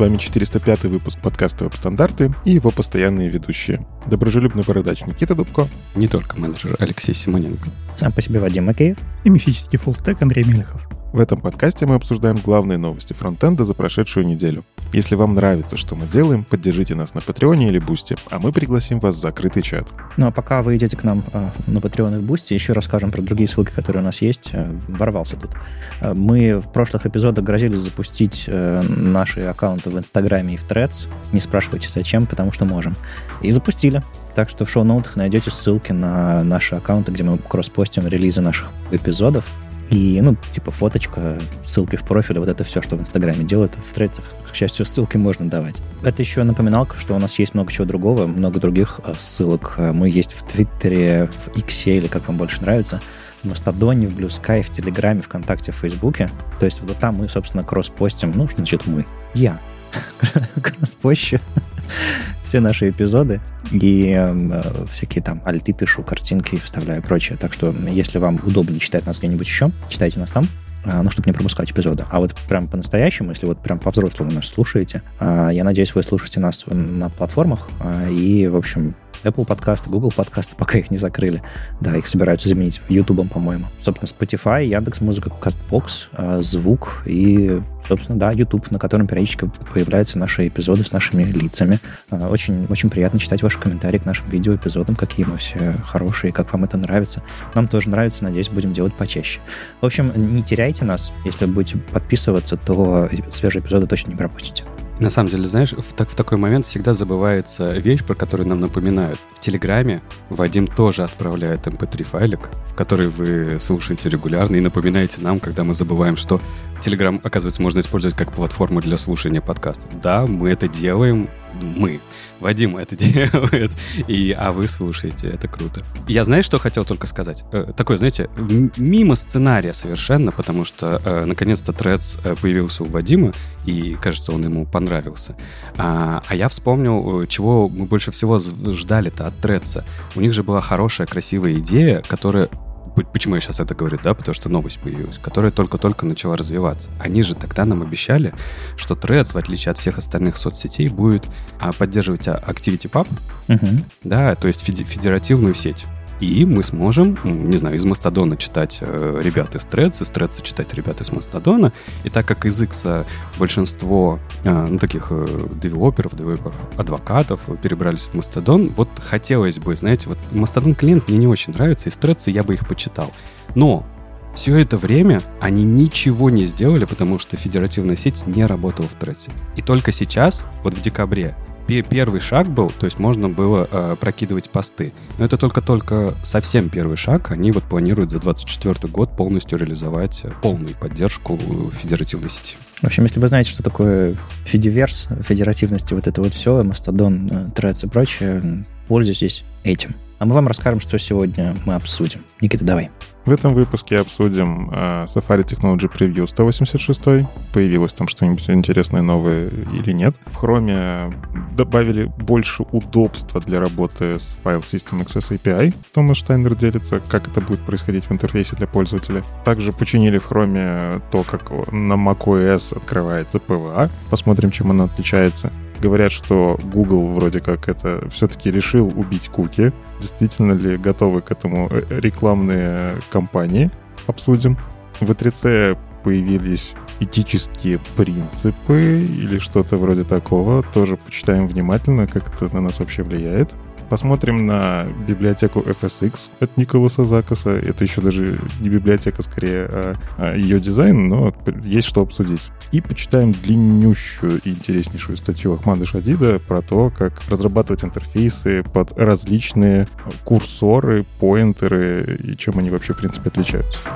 Вами 405 выпуск подкаста «Веб-стандарты» и его постоянные ведущие. Доброжелюбный бородач Никита Дубко. Не только менеджер Алексей Симоненко. Сам по себе Вадим Макеев. И мифический fullstack Андрей Мелехов. В этом подкасте мы обсуждаем главные новости фронтенда за прошедшую неделю. Если вам нравится, что мы делаем, поддержите нас на Патреоне или Бусти, а мы пригласим вас в закрытый чат. Ну а пока вы идете к нам э, на Патреон и в Бусти, еще расскажем про другие ссылки, которые у нас есть. Э, ворвался тут. Э, мы в прошлых эпизодах грозились запустить э, наши аккаунты в Инстаграме и в Threads. Не спрашивайте зачем, потому что можем. И запустили. Так что в шоу-ноутах найдете ссылки на наши аккаунты, где мы кросс-постим релизы наших эпизодов. И, ну, типа фоточка, ссылки в профиле, вот это все, что в Инстаграме делают. В трейдах, к счастью, ссылки можно давать. Это еще напоминалка, что у нас есть много чего другого, много других э, ссылок. Мы есть в Твиттере, в Иксе, или как вам больше нравится, в Мастодоне, в Sky, в Телеграме, ВКонтакте, в Фейсбуке. То есть вот там мы, собственно, кросс-постим, ну, значит, мы, я, кросс-пощу все наши эпизоды и э, всякие там альты пишу, картинки вставляю и прочее. Так что, если вам удобнее читать нас где-нибудь еще, читайте нас там э, ну, чтобы не пропускать эпизоды. А вот прям по-настоящему, если вот прям по-взрослому нас слушаете, э, я надеюсь, вы слушаете нас на платформах, э, и, в общем, Apple подкасты, Google подкасты, пока их не закрыли. Да, их собираются заменить YouTube, по-моему. Собственно, Spotify, Яндекс Музыка, Castbox, э, звук и, собственно, да, YouTube, на котором периодически появляются наши эпизоды с нашими лицами. Э, очень, очень приятно читать ваши комментарии к нашим видеоэпизодам, какие мы все хорошие, как вам это нравится. Нам тоже нравится, надеюсь, будем делать почаще. В общем, не теряйте нас. Если будете подписываться, то свежие эпизоды точно не пропустите. На самом деле, знаешь, в, так, в такой момент всегда забывается вещь, про которую нам напоминают. В Телеграме Вадим тоже отправляет mp3-файлик, эм в который вы слушаете регулярно и напоминаете нам, когда мы забываем, что Телеграм, оказывается, можно использовать как платформу для слушания подкастов. Да, мы это делаем, мы. Вадим это делает, и, а вы слушаете, это круто. Я знаешь, что хотел только сказать? Э, такое, знаете, мимо сценария совершенно, потому что э, наконец-то э, появился у Вадима, и, кажется, он ему понравился. А, а я вспомнил, чего мы больше всего ждали-то от Threads. У них же была хорошая, красивая идея, которая Почему я сейчас это говорю, да? Потому что новость появилась, которая только-только начала развиваться. Они же тогда нам обещали, что Threads, в отличие от всех остальных соцсетей, будет а, поддерживать ActivityPub, угу. да, то есть федеративную сеть и мы сможем, не знаю, из Мастодона читать э, ребят из Threads, из Threads читать ребят из Мастодона. И так как из X большинство э, ну, таких э, девелоперов, девелоперов, адвокатов перебрались в Мастодон, вот хотелось бы, знаете, вот Мастодон клиент мне не очень нравится, из Threads я бы их почитал. Но все это время они ничего не сделали, потому что федеративная сеть не работала в Threads. И только сейчас, вот в декабре, первый шаг был, то есть можно было э, прокидывать посты. Но это только-только совсем первый шаг. Они вот планируют за 2024 год полностью реализовать э, полную поддержку федеративной сети. В общем, если вы знаете, что такое федиверс, федеративности, вот это вот все, Мастодон, Threads и прочее, пользуйтесь этим. А мы вам расскажем, что сегодня мы обсудим. Никита, давай. В этом выпуске обсудим э, Safari Technology Preview 186. Появилось там что-нибудь интересное новое или нет. В Chrome добавили больше удобства для работы с File System Access API. Томас Штайнер делится, как это будет происходить в интерфейсе для пользователя. Также починили в Chrome то, как на macOS открывается PWA. Посмотрим, чем она отличается. Говорят, что Google вроде как это все-таки решил убить куки. Действительно ли готовы к этому э, рекламные кампании? Обсудим. В E3C появились этические принципы или что-то вроде такого. Тоже почитаем внимательно, как это на нас вообще влияет. Посмотрим на библиотеку FSX от Николаса Закаса. Это еще даже не библиотека, скорее, а, а ее дизайн, но есть что обсудить. И почитаем длиннющую и интереснейшую статью Ахмада Шадида про то, как разрабатывать интерфейсы под различные курсоры, поинтеры и чем они вообще, в принципе, отличаются.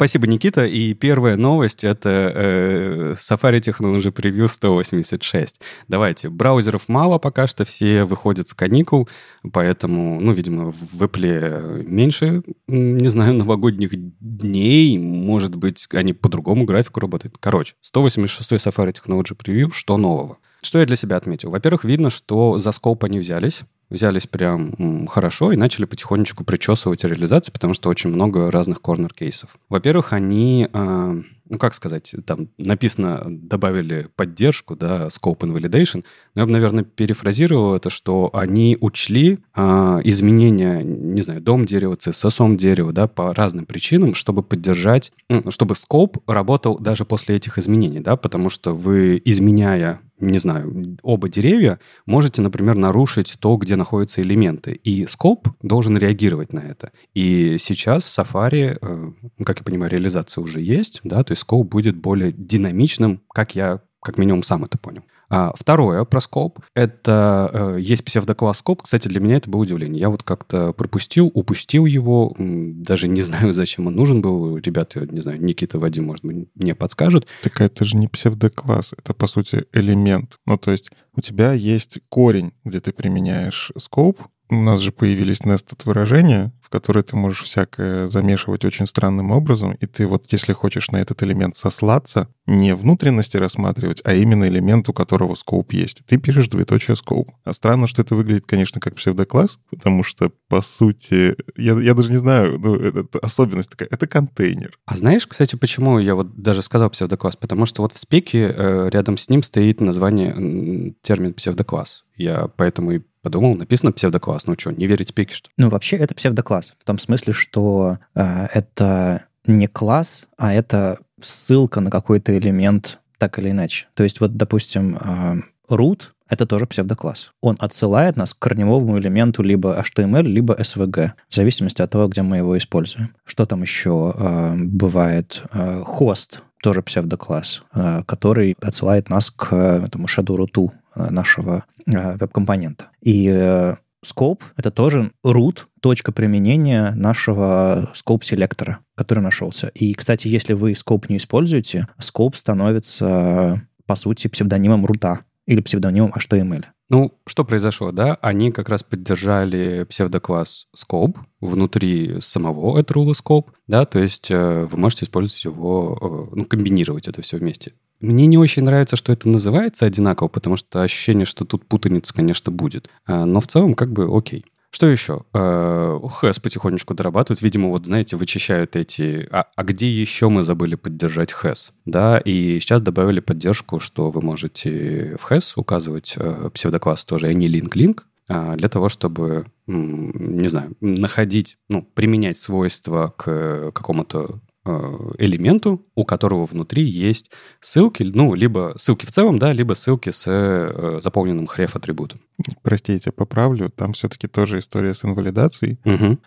Спасибо, Никита. И первая новость — это э, Safari Technology Preview 186. Давайте. Браузеров мало пока что, все выходят с каникул, поэтому, ну, видимо, в Apple меньше, не знаю, новогодних дней. Может быть, они по другому графику работают. Короче, 186 Safari Technology Preview, что нового? Что я для себя отметил? Во-первых, видно, что за скоп они взялись. Взялись прям хорошо и начали потихонечку причесывать реализации, потому что очень много разных корнер-кейсов. Во-первых, они а, ну, как сказать, там написано, добавили поддержку, да, scope invalidation, но я бы, наверное, перефразировал это, что они учли а, изменения, не знаю, дом дерева, CSS дерева, да, по разным причинам, чтобы поддержать, чтобы scope работал даже после этих изменений, да, потому что вы, изменяя не знаю, оба деревья, можете, например, нарушить то, где находятся элементы. И скоп должен реагировать на это. И сейчас в Safari, э, как я понимаю, реализация уже есть, да, то есть скоп будет более динамичным, как я как минимум сам это понял. А второе про скоп — это э, есть псевдокласс скоп. Кстати, для меня это было удивление. Я вот как-то пропустил, упустил его, даже не знаю, зачем он нужен был. Ребята, не знаю, Никита, Вадим, может быть, мне подскажут. Так это же не псевдокласс, это, по сути, элемент. Ну, то есть у тебя есть корень, где ты применяешь скоп, у нас же появились nested выражения, в которые ты можешь всякое замешивать очень странным образом, и ты вот, если хочешь на этот элемент сослаться, не внутренности рассматривать, а именно элемент, у которого скоп есть. Ты пишешь двоеточие скоп. А странно, что это выглядит, конечно, как псевдокласс, потому что, по сути, я, я даже не знаю, ну, это, это особенность такая, это контейнер. А знаешь, кстати, почему я вот даже сказал псевдокласс? Потому что вот в спеке э, рядом с ним стоит название, термин псевдокласс. Я поэтому и подумал, написано псевдокласс. Ну что, не верить спеке, что Ну, вообще, это псевдокласс. В том смысле, что э, это не класс, а это ссылка на какой-то элемент так или иначе. То есть вот, допустим, э, root — это тоже псевдокласс. Он отсылает нас к корневому элементу либо HTML, либо SVG, в зависимости от того, где мы его используем. Что там еще э, бывает? Э, хост тоже псевдокласс, э, который отсылает нас к этому shadow root нашего э, веб-компонента. И э, scope — это тоже root, точка применения нашего scope селектора, который нашелся. И, кстати, если вы scope не используете, scope становится, по сути, псевдонимом рута или псевдонимом HTML. Ну, что произошло, да? Они как раз поддержали псевдокласс Scope внутри самого Etrula Scope, да, то есть э, вы можете использовать его, э, ну, комбинировать это все вместе. Мне не очень нравится, что это называется одинаково, потому что ощущение, что тут путаница, конечно, будет. Э, но в целом как бы окей. Что еще? Хэс потихонечку дорабатывают. Видимо, вот, знаете, вычищают эти... А, а где еще мы забыли поддержать хэс? Да, и сейчас добавили поддержку, что вы можете в хэс указывать э, псевдокласс тоже, а не link-link, для того, чтобы, не знаю, находить, ну, применять свойства к какому-то Э, элементу, у которого внутри есть ссылки, ну, либо ссылки в целом, да, либо ссылки с э, заполненным хреф атрибутом. Простите, поправлю, там все-таки тоже история с инвалидацией. Угу.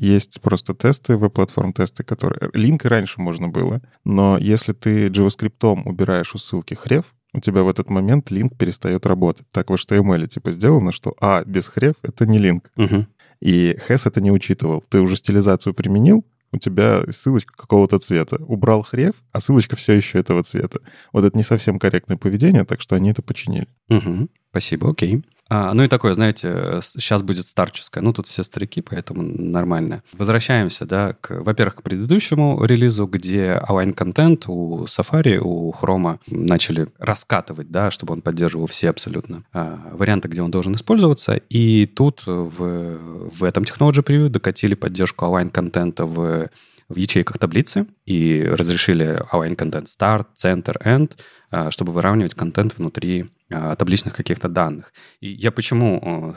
Есть просто тесты, веб-платформ тесты, которые... Линк раньше можно было, но если ты JavaScript убираешь у ссылки хреф, у тебя в этот момент линк перестает работать. Так в HTML типа сделано, что А без хреф — это не линк. Угу. И Хэс это не учитывал. Ты уже стилизацию применил, у тебя ссылочка какого-то цвета. Убрал хрев, а ссылочка все еще этого цвета. Вот это не совсем корректное поведение, так что они это починили. Угу. Спасибо, окей. А, ну и такое, знаете, сейчас будет старческое. Ну, тут все старики, поэтому нормально. Возвращаемся, да, к, во-первых, к предыдущему релизу, где align-контент у Safari, у Chrome начали раскатывать, да, чтобы он поддерживал все абсолютно а, варианты, где он должен использоваться. И тут в, в этом Technology Preview докатили поддержку align-контента в в ячейках таблицы и разрешили align content start, center, end, а, чтобы выравнивать контент внутри а, табличных каких-то данных. И я почему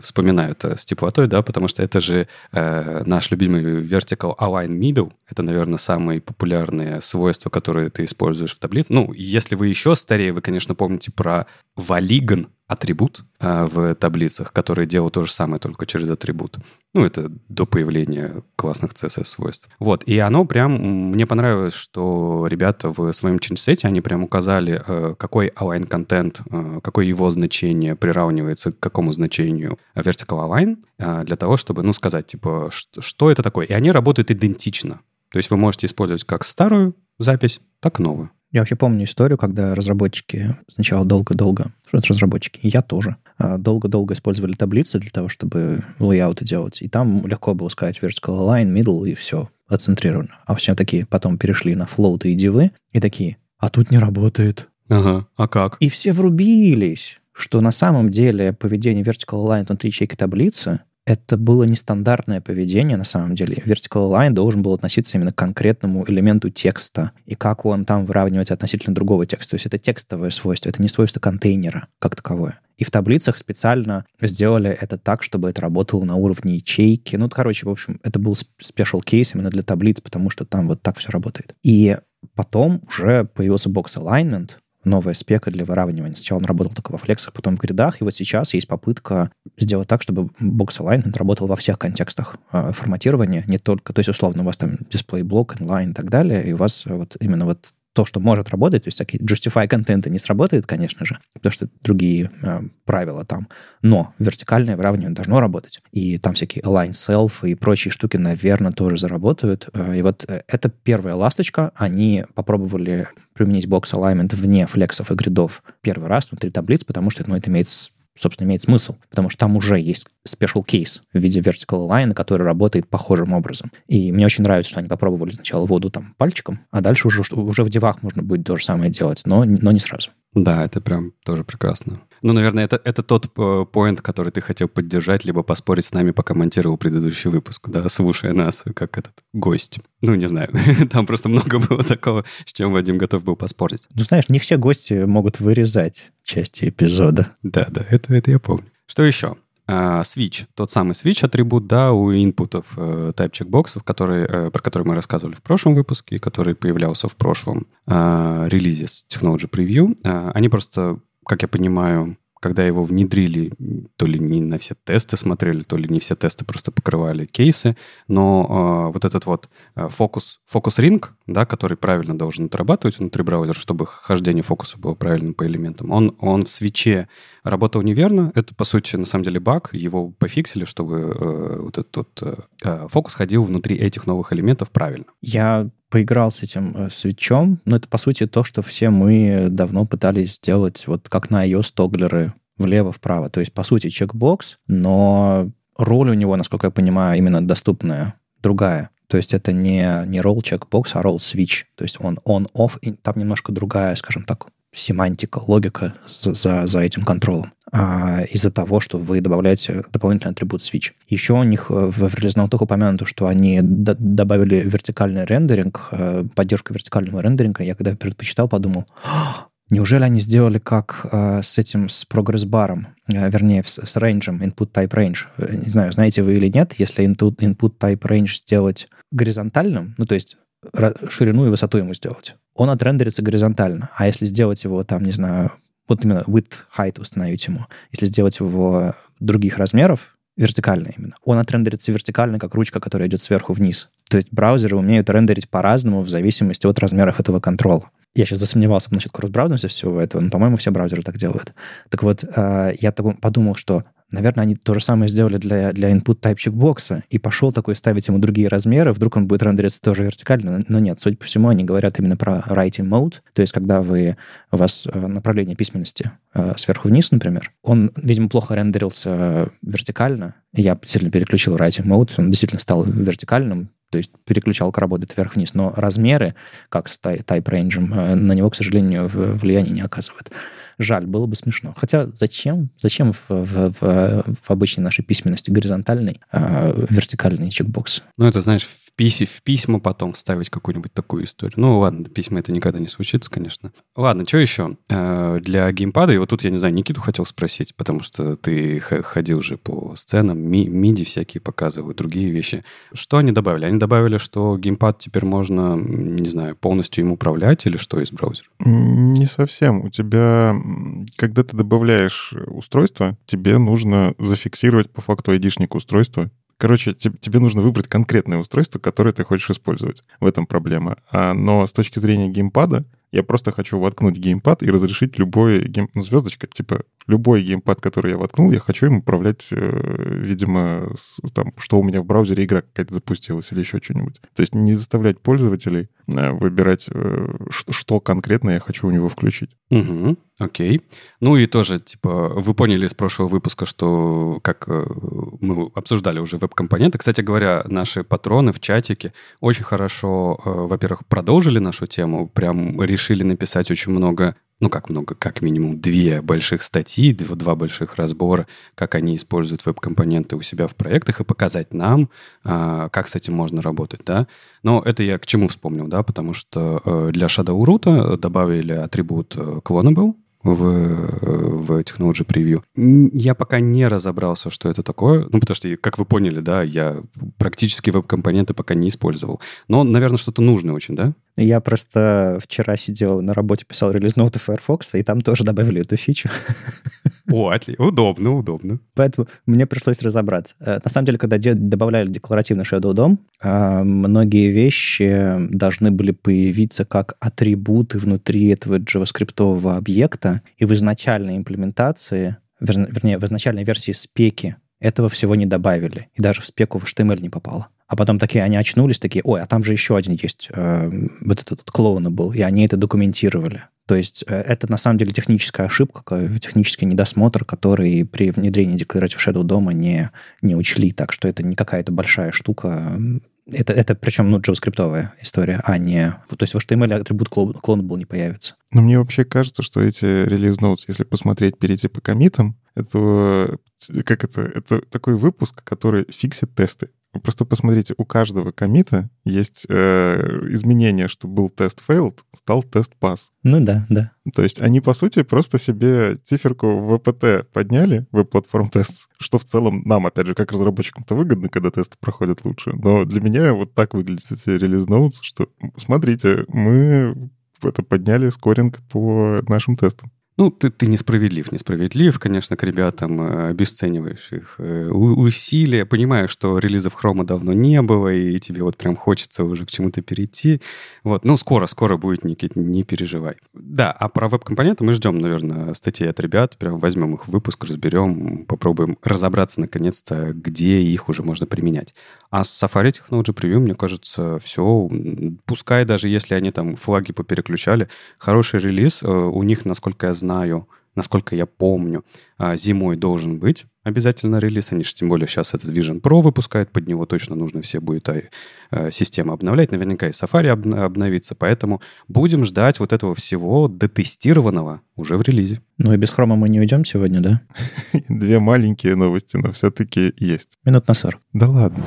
вспоминаю это с теплотой, да, потому что это же э, наш любимый vertical align middle. Это, наверное, самые популярные свойства, которые ты используешь в таблице. Ну, если вы еще старее, вы, конечно, помните про валиган, атрибут а, в таблицах, который делал то же самое, только через атрибут. Ну, это до появления классных CSS-свойств. Вот, и оно прям, мне понравилось, что ребята в своем чейнсете, они прям указали, э, какой align-контент, э, какое его значение приравнивается к какому значению vertical align, э, для того, чтобы, ну, сказать, типа, что это такое. И они работают идентично. То есть вы можете использовать как старую запись, так и новую. Я вообще помню историю, когда разработчики сначала долго-долго, что это разработчики, я тоже, а, долго-долго использовали таблицы для того, чтобы лейауты делать. И там легко было сказать vertical align, middle, и все, отцентрировано. А все такие потом перешли на float и дивы, и такие, а тут не работает. Ага, а как? И все врубились что на самом деле поведение vertical align внутри ячейки таблицы это было нестандартное поведение на самом деле. Vertical Align должен был относиться именно к конкретному элементу текста и как он там выравнивать относительно другого текста. То есть это текстовое свойство, это не свойство контейнера как таковое. И в таблицах специально сделали это так, чтобы это работало на уровне ячейки. Ну, короче, в общем, это был special case именно для таблиц, потому что там вот так все работает. И потом уже появился box alignment, новая спека для выравнивания. Сначала он работал только во флексах, потом в гридах, и вот сейчас есть попытка сделать так, чтобы box alignment работал во всех контекстах э, форматирования, не только, то есть условно у вас там дисплей блок, inline и так далее, и у вас вот именно вот то, что может работать, то есть такие justify контенты не сработает, конечно же, потому что другие э, правила там, но вертикальное выравнивание должно работать. И там всякие align self и прочие штуки, наверное, тоже заработают. Э, и вот э, это первая ласточка. Они попробовали применить бокс alignment вне флексов и гридов первый раз внутри таблиц, потому что ну, это имеет собственно, имеет смысл, потому что там уже есть special case в виде vertical line, который работает похожим образом. И мне очень нравится, что они попробовали сначала воду там пальчиком, а дальше уже, уже в девах можно будет то же самое делать, но, но не сразу. Да, это прям тоже прекрасно. Ну, наверное, это, это тот поинт, который ты хотел поддержать, либо поспорить с нами, пока монтировал предыдущий выпуск, да, слушая нас, как этот гость. Ну, не знаю, там просто много было такого, с чем Вадим готов был поспорить. Ну, знаешь, не все гости могут вырезать части эпизода. Да, да, это, это я помню. Что еще? Uh, switch, тот самый switch атрибут, да, у инпутов uh, type checkboxов, который, uh, про который мы рассказывали в прошлом выпуске, который появлялся в прошлом uh, релизе с Technology Preview. Uh, они просто как я понимаю, когда его внедрили, то ли не на все тесты смотрели, то ли не все тесты просто покрывали кейсы, но э, вот этот вот э, фокус, фокус-ринг, да, который правильно должен отрабатывать внутри браузера, чтобы хождение фокуса было правильным по элементам, он, он в свече работал неверно. Это, по сути, на самом деле баг. Его пофиксили, чтобы э, вот этот э, э фокус ходил внутри этих новых элементов правильно. Я поиграл с этим э, свечом, но это, по сути, то, что все мы давно пытались сделать, вот как на iOS тоглеры влево-вправо. То есть, по сути, чекбокс, но роль у него, насколько я понимаю, именно доступная, другая. То есть это не, не roll checkbox, а roll switch. То есть он on-off, и там немножко другая, скажем так, семантика, логика за, за, этим контролем а, из-за того, что вы добавляете дополнительный атрибут switch. Еще у них в, в релизном только упомянуто, что они д- добавили вертикальный рендеринг, э, поддержку вертикального рендеринга. Я когда предпочитал, подумал, Неужели они сделали как э, с этим, с прогресс-баром, э, вернее, с, с рейнджем, input type range? Э, не знаю, знаете вы или нет, если input, input type range сделать горизонтальным, ну, то есть ширину и высоту ему сделать, он отрендерится горизонтально. А если сделать его там, не знаю, вот именно width, height установить ему, если сделать его других размеров, вертикально именно, он отрендерится вертикально, как ручка, которая идет сверху вниз. То есть браузеры умеют рендерить по-разному в зависимости от размеров этого контрола. Я сейчас засомневался насчет кросс-браузерности всего этого, но, по-моему, все браузеры так делают. Так вот, э, я подумал, что Наверное, они то же самое сделали для, для input type checkbox, и пошел такой ставить ему другие размеры, вдруг он будет рендериться тоже вертикально, но нет, судя по всему, они говорят именно про writing mode, то есть когда вы, у вас э, направление письменности э, сверху вниз, например, он, видимо, плохо рендерился вертикально, я сильно переключил writing mode, он действительно стал вертикальным, то есть переключалка работает вверх-вниз, но размеры, как с type range, э, на него, к сожалению, влияния не оказывают. Жаль, было бы смешно. Хотя зачем? Зачем в, в, в, в обычной нашей письменности горизонтальный, а вертикальный чекбокс? Ну, это, знаешь, в, писи, в письма потом вставить какую-нибудь такую историю. Ну, ладно, письма это никогда не случится, конечно. Ладно, что еще? Э, для геймпада, и вот тут, я не знаю, Никиту хотел спросить, потому что ты ходил же по сценам, ми, миди всякие показывают, другие вещи. Что они добавили? Они добавили, что геймпад теперь можно, не знаю, полностью им управлять или что из браузера? Не совсем. У тебя когда ты добавляешь устройство, тебе нужно зафиксировать по факту айдишник устройства. Короче, тебе нужно выбрать конкретное устройство, которое ты хочешь использовать. В этом проблема. А, но с точки зрения геймпада, я просто хочу воткнуть геймпад и разрешить любой гейм... Ну, звездочка, типа, любой геймпад, который я воткнул, я хочу им управлять, э, видимо, с, там, что у меня в браузере игра какая-то запустилась или еще что-нибудь. То есть не заставлять пользователей э, выбирать, э, что, конкретно я хочу у него включить. Угу. Окей. Ну и тоже, типа, вы поняли из прошлого выпуска, что, как мы обсуждали уже веб-компоненты. Кстати говоря, наши патроны в чатике очень хорошо, во-первых, продолжили нашу тему, прям решили написать очень много ну как много, как минимум две больших статьи, два больших разбора, как они используют веб-компоненты у себя в проектах и показать нам, а, как с этим можно работать, да. Но это я к чему вспомнил, да, потому что э, для Shadow Root добавили атрибут э, Clonable, в, в Technology Preview. Я пока не разобрался, что это такое, ну, потому что, как вы поняли, да, я практически веб-компоненты пока не использовал. Но, наверное, что-то нужное очень, да? Я просто вчера сидел на работе, писал релиз-ноуты Firefox, и там тоже добавили эту фичу. О, отлично. Удобно, удобно. Поэтому мне пришлось разобраться. Э, на самом деле, когда добавляли декларативный Shadow DOM, э, многие вещи должны были появиться как атрибуты внутри этого JavaScript объекта, и в изначальной имплементации, вернее, в изначальной версии спеки этого всего не добавили. И даже в спеку в HTML не попало. А потом такие они очнулись, такие, ой, а там же еще один есть, э, вот этот вот клоуна был, и они это документировали. То есть э, это на самом деле техническая ошибка, технический недосмотр, который при внедрении Declarative Shadow дома не, не учли. Так что это не какая-то большая штука. Это, это причем ну, JavaScript история, а не... То есть в HTML атрибут клон был не появится. Но мне вообще кажется, что эти релиз ноутс, если посмотреть, перейти по комитам, это как это, это такой выпуск, который фиксит тесты. Просто посмотрите, у каждого комита есть э, изменение, что был тест failed, стал тест pass. Ну да, да. То есть они, по сути, просто себе циферку в ВПТ подняли, в платформ тест, что в целом нам, опять же, как разработчикам-то выгодно, когда тесты проходят лучше. Но для меня вот так выглядят эти релиз ноутс, что смотрите, мы это подняли скоринг по нашим тестам. Ну, ты, ты несправедлив, несправедлив, конечно, к ребятам, э, обесцениваешь их э, усилия, понимаю, что релизов хрома давно не было, и тебе вот прям хочется уже к чему-то перейти. Вот, ну, скоро, скоро будет, Никит, не переживай. Да, а про веб-компоненты мы ждем, наверное, статей от ребят, прям возьмем их в выпуск, разберем, попробуем разобраться наконец-то, где их уже можно применять. А с Safari Technology Preview, мне кажется, все, пускай даже если они там флаги попереключали, хороший релиз, э, у них, насколько я знаю, знаю, насколько я помню, а, зимой должен быть обязательно релиз. Они же тем более сейчас этот Vision Pro выпускают, под него точно нужно все будет а, система обновлять. Наверняка и Safari обновится, поэтому будем ждать вот этого всего дотестированного уже в релизе. Ну и без хрома мы не уйдем сегодня, да? Две маленькие новости, но все-таки есть. Минут на 40. Да ладно.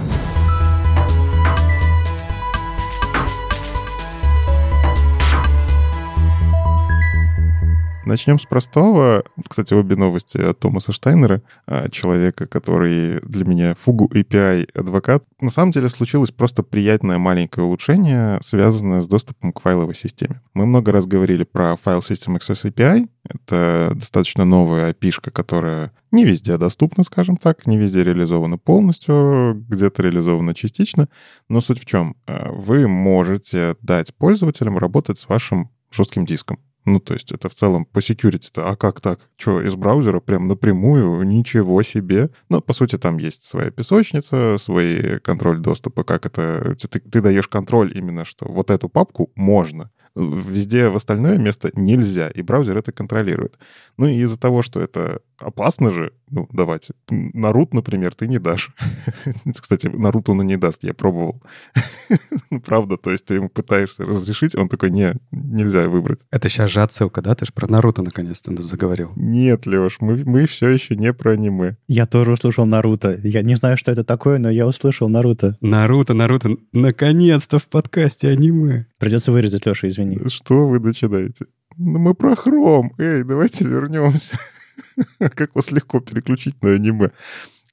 Начнем с простого. Кстати, обе новости от Томаса Штайнера, а, человека, который для меня фугу API адвокат. На самом деле случилось просто приятное маленькое улучшение, связанное с доступом к файловой системе. Мы много раз говорили про File System Access API. Это достаточно новая API, которая не везде доступна, скажем так, не везде реализована полностью, где-то реализована частично. Но суть в чем? А, вы можете дать пользователям работать с вашим жестким диском. Ну, то есть это в целом по security-то, а как так? Что, из браузера прям напрямую? Ничего себе. Ну, по сути, там есть своя песочница, свой контроль доступа, как это... Ты, ты даешь контроль именно, что вот эту папку можно. Везде в остальное место нельзя, и браузер это контролирует. Ну и из-за того, что это опасно же, ну, давайте, Нарут, например, ты не дашь. Кстати, Нарут он и не даст, я пробовал. Ну, правда, то есть ты ему пытаешься разрешить, он такой, не, нельзя выбрать. Это сейчас же отсылка, да? Ты же про Наруто наконец-то заговорил. Нет, Леш, мы, мы все еще не про аниме. Я тоже услышал Наруто. Я не знаю, что это такое, но я услышал Наруто. Наруто, Наруто, наконец-то в подкасте аниме. Придется вырезать, Леша, извини. Что вы начинаете? Ну, мы про хром. Эй, давайте вернемся. Как вас легко переключить на аниме.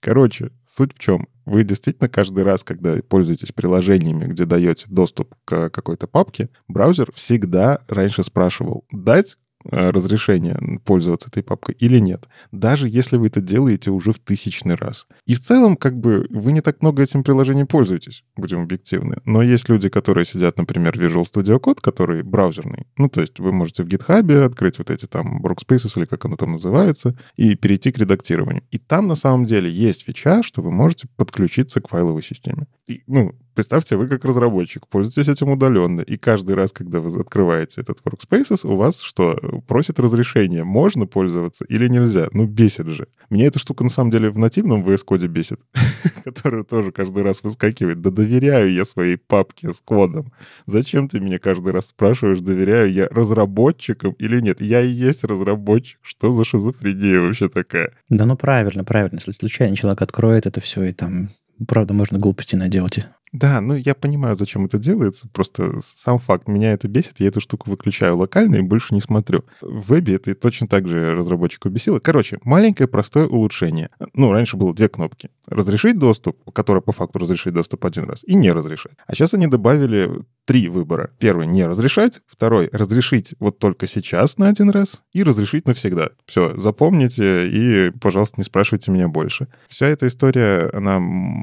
Короче, суть в чем? Вы действительно каждый раз, когда пользуетесь приложениями, где даете доступ к какой-то папке, браузер всегда раньше спрашивал, дать разрешение пользоваться этой папкой или нет. Даже если вы это делаете уже в тысячный раз. И в целом, как бы, вы не так много этим приложением пользуетесь, будем объективны. Но есть люди, которые сидят, например, в Visual Studio Code, который браузерный. Ну, то есть вы можете в GitHub открыть вот эти там workspaces, или как оно там называется, и перейти к редактированию. И там, на самом деле, есть фича, что вы можете подключиться к файловой системе. И, ну, Представьте, вы как разработчик пользуетесь этим удаленно, и каждый раз, когда вы открываете этот Workspaces, у вас что, просит разрешение, можно пользоваться или нельзя? Ну, бесит же. Меня эта штука на самом деле в нативном VS Code бесит, которая тоже каждый раз выскакивает. Да доверяю я своей папке с кодом. Зачем ты меня каждый раз спрашиваешь, доверяю я разработчикам или нет? Я и есть разработчик. Что за шизофрения вообще такая? Да ну правильно, правильно. Если случайно человек откроет это все и там правда, можно глупости наделать. Да, ну я понимаю, зачем это делается. Просто сам факт меня это бесит. Я эту штуку выключаю локально и больше не смотрю. В вебе это точно так же разработчику бесило. Короче, маленькое простое улучшение. Ну, раньше было две кнопки. Разрешить доступ, который по факту разрешить доступ один раз, и не разрешать. А сейчас они добавили три выбора. Первый — не разрешать. Второй — разрешить вот только сейчас на один раз и разрешить навсегда. Все, запомните и, пожалуйста, не спрашивайте меня больше. Вся эта история, она...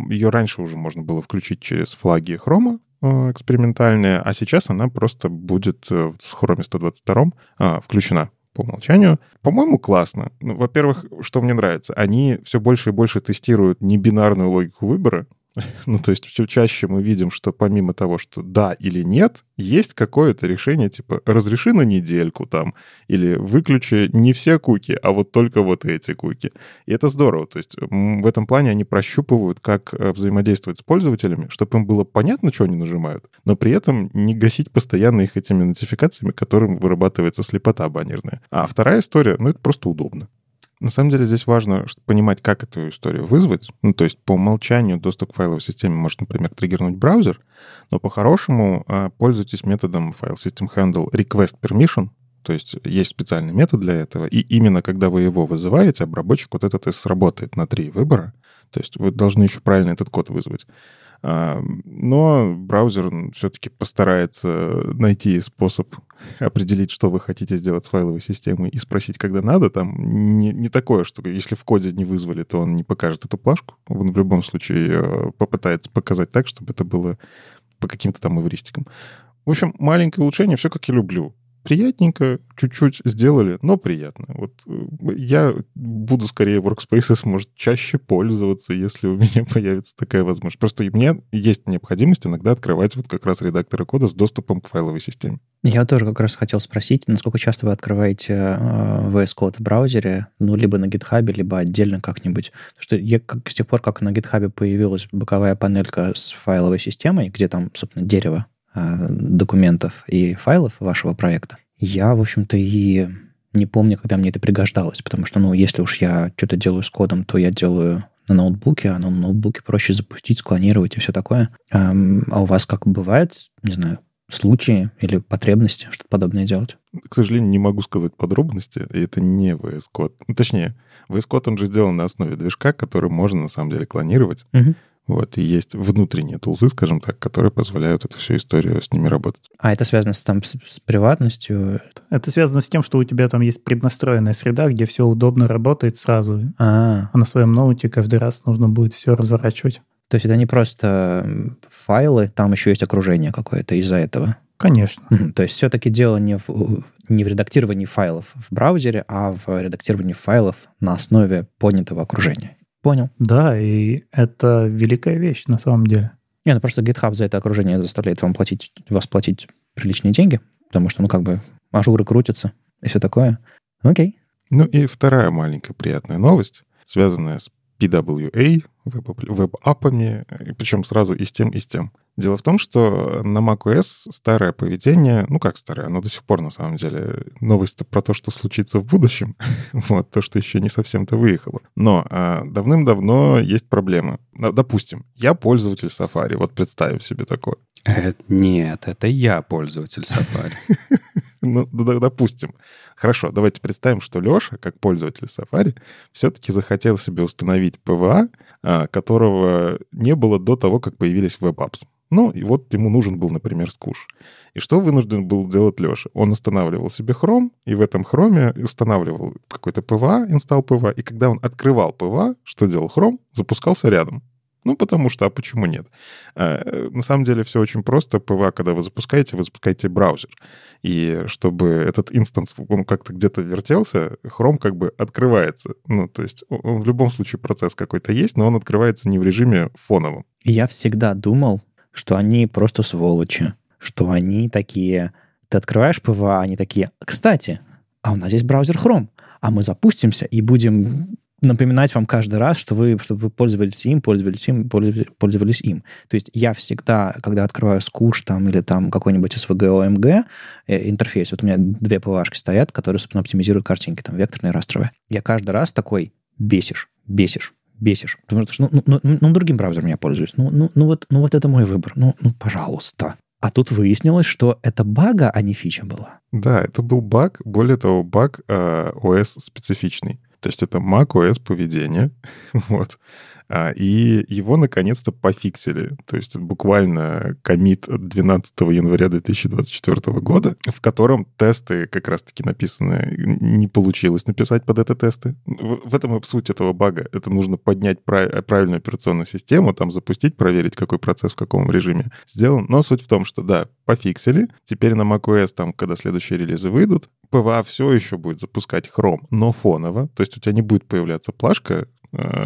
Ее раньше уже можно было включить через флаги хрома, э, экспериментальные, а сейчас она просто будет э, с хроме 122 а, включена по умолчанию. По-моему, классно. Ну, во-первых, что мне нравится, они все больше и больше тестируют небинарную логику выбора, Ну, то есть все чаще мы видим, что помимо того, что да или нет, есть какое-то решение, типа, разреши на недельку там, или выключи не все куки, а вот только вот эти куки. И это здорово. То есть в этом плане они прощупывают, как э, взаимодействовать с пользователями, чтобы им было понятно, что они нажимают, но при этом не гасить постоянно их этими нотификациями, которым вырабатывается слепота баннерная. А вторая история, ну, это просто удобно. На самом деле здесь важно понимать, как эту историю вызвать. Ну, то есть по умолчанию доступ к файловой системе может, например, триггернуть браузер, но по-хорошему а, пользуйтесь методом File System Handle Request Permission, то есть есть специальный метод для этого, и именно когда вы его вызываете, обработчик вот этот и сработает на три выбора. То есть вы должны еще правильно этот код вызвать. А, но браузер все-таки постарается найти способ определить, что вы хотите сделать с файловой системой и спросить, когда надо. Там не, не такое, что если в коде не вызвали, то он не покажет эту плашку. Он в любом случае э, попытается показать так, чтобы это было по каким-то там эвристикам. В общем, маленькое улучшение, все как я люблю приятненько, чуть-чуть сделали, но приятно. Вот э, я буду скорее Workspaces, может, чаще пользоваться, если у меня появится такая возможность. Просто у меня есть необходимость иногда открывать вот как раз редакторы кода с доступом к файловой системе. Я тоже как раз хотел спросить, насколько часто вы открываете э, VS Code в браузере, ну, либо на GitHub, либо отдельно как-нибудь. Потому что я, как, с тех пор, как на GitHub появилась боковая панелька с файловой системой, где там, собственно, дерево документов и файлов вашего проекта, я, в общем-то, и не помню, когда мне это пригождалось, потому что, ну, если уж я что-то делаю с кодом, то я делаю на ноутбуке, а на ноутбуке проще запустить, склонировать и все такое. А у вас как бывает, не знаю, случаи или потребности что-то подобное делать? К сожалению, не могу сказать подробности, и это не VS Code. Ну, точнее, VS Code, он же сделан на основе движка, который можно, на самом деле, клонировать. Угу. Вот, и есть внутренние тулзы, скажем так, которые позволяют эту всю историю с ними работать. А это связано с, там, с, с приватностью? Это связано с тем, что у тебя там есть преднастроенная среда, где все удобно работает сразу. А, а на своем ноуте каждый раз нужно будет все разворачивать. То есть это не просто файлы, там еще есть окружение какое-то из-за этого? Конечно. То есть все-таки дело не в, не в редактировании файлов в браузере, а в редактировании файлов на основе поднятого окружения. Понял. Да, и это великая вещь на самом деле. Не, ну просто GitHub за это окружение заставляет вам платить, вас платить приличные деньги, потому что, ну, как бы, ажуры крутятся и все такое. Окей. Ну и вторая маленькая приятная новость, связанная с PWA, веб-апами, причем сразу и с тем, и с тем. Дело в том, что на macOS старое поведение, ну как старое, оно до сих пор на самом деле новость про то, что случится в будущем, вот, то, что еще не совсем-то выехало. Но а, давным-давно есть проблемы. Допустим, я пользователь Safari, вот представим себе такое. Э, нет, это я пользователь Safari. Ну, допустим. Хорошо, давайте представим, что Леша, как пользователь Safari, все-таки захотел себе установить PVA, а, которого не было до того, как появились WebApps. Ну, и вот ему нужен был, например, скуш. И что вынужден был делать Леша? Он устанавливал себе Chrome, и в этом Chrome устанавливал какой-то PVA, инсталл PVA, и когда он открывал PVA, что делал Chrome? Запускался рядом. Ну, потому что, а почему нет? А, на самом деле все очень просто. PVA, когда вы запускаете, вы запускаете браузер. И чтобы этот инстанс, он как-то где-то вертелся, Chrome как бы открывается. Ну, то есть он, в любом случае процесс какой-то есть, но он открывается не в режиме фоновом. Я всегда думал, что они просто сволочи, что они такие... Ты открываешь PWA, они такие, кстати, а у нас есть браузер Chrome, а мы запустимся и будем напоминать вам каждый раз, что вы, чтобы вы пользовались им, пользовались им, пользовались им. То есть я всегда, когда открываю Squoosh там или там какой-нибудь SVGOMG э, интерфейс, вот у меня две ПВАшки стоят, которые, собственно, оптимизируют картинки, там, векторные, растровые. Я каждый раз такой бесишь, бесишь, бесишь. Потому что, ну, ну, ну, ну другим браузером я пользуюсь. Ну, ну, ну, вот, ну, вот это мой выбор. Ну, ну, пожалуйста. А тут выяснилось, что это бага, а не фича была. Да, это был баг. Более того, баг э, OS специфичный. То есть это macOS поведение. вот. А, и его наконец-то пофиксили. То есть буквально комит от 12 января 2024 года, в котором тесты как раз-таки написаны. Не получилось написать под это тесты. В, этом и суть этого бага. Это нужно поднять прав, правильную операционную систему, там запустить, проверить, какой процесс в каком режиме сделан. Но суть в том, что да, пофиксили. Теперь на macOS, там, когда следующие релизы выйдут, PWA все еще будет запускать Chrome, но фоново. То есть у тебя не будет появляться плашка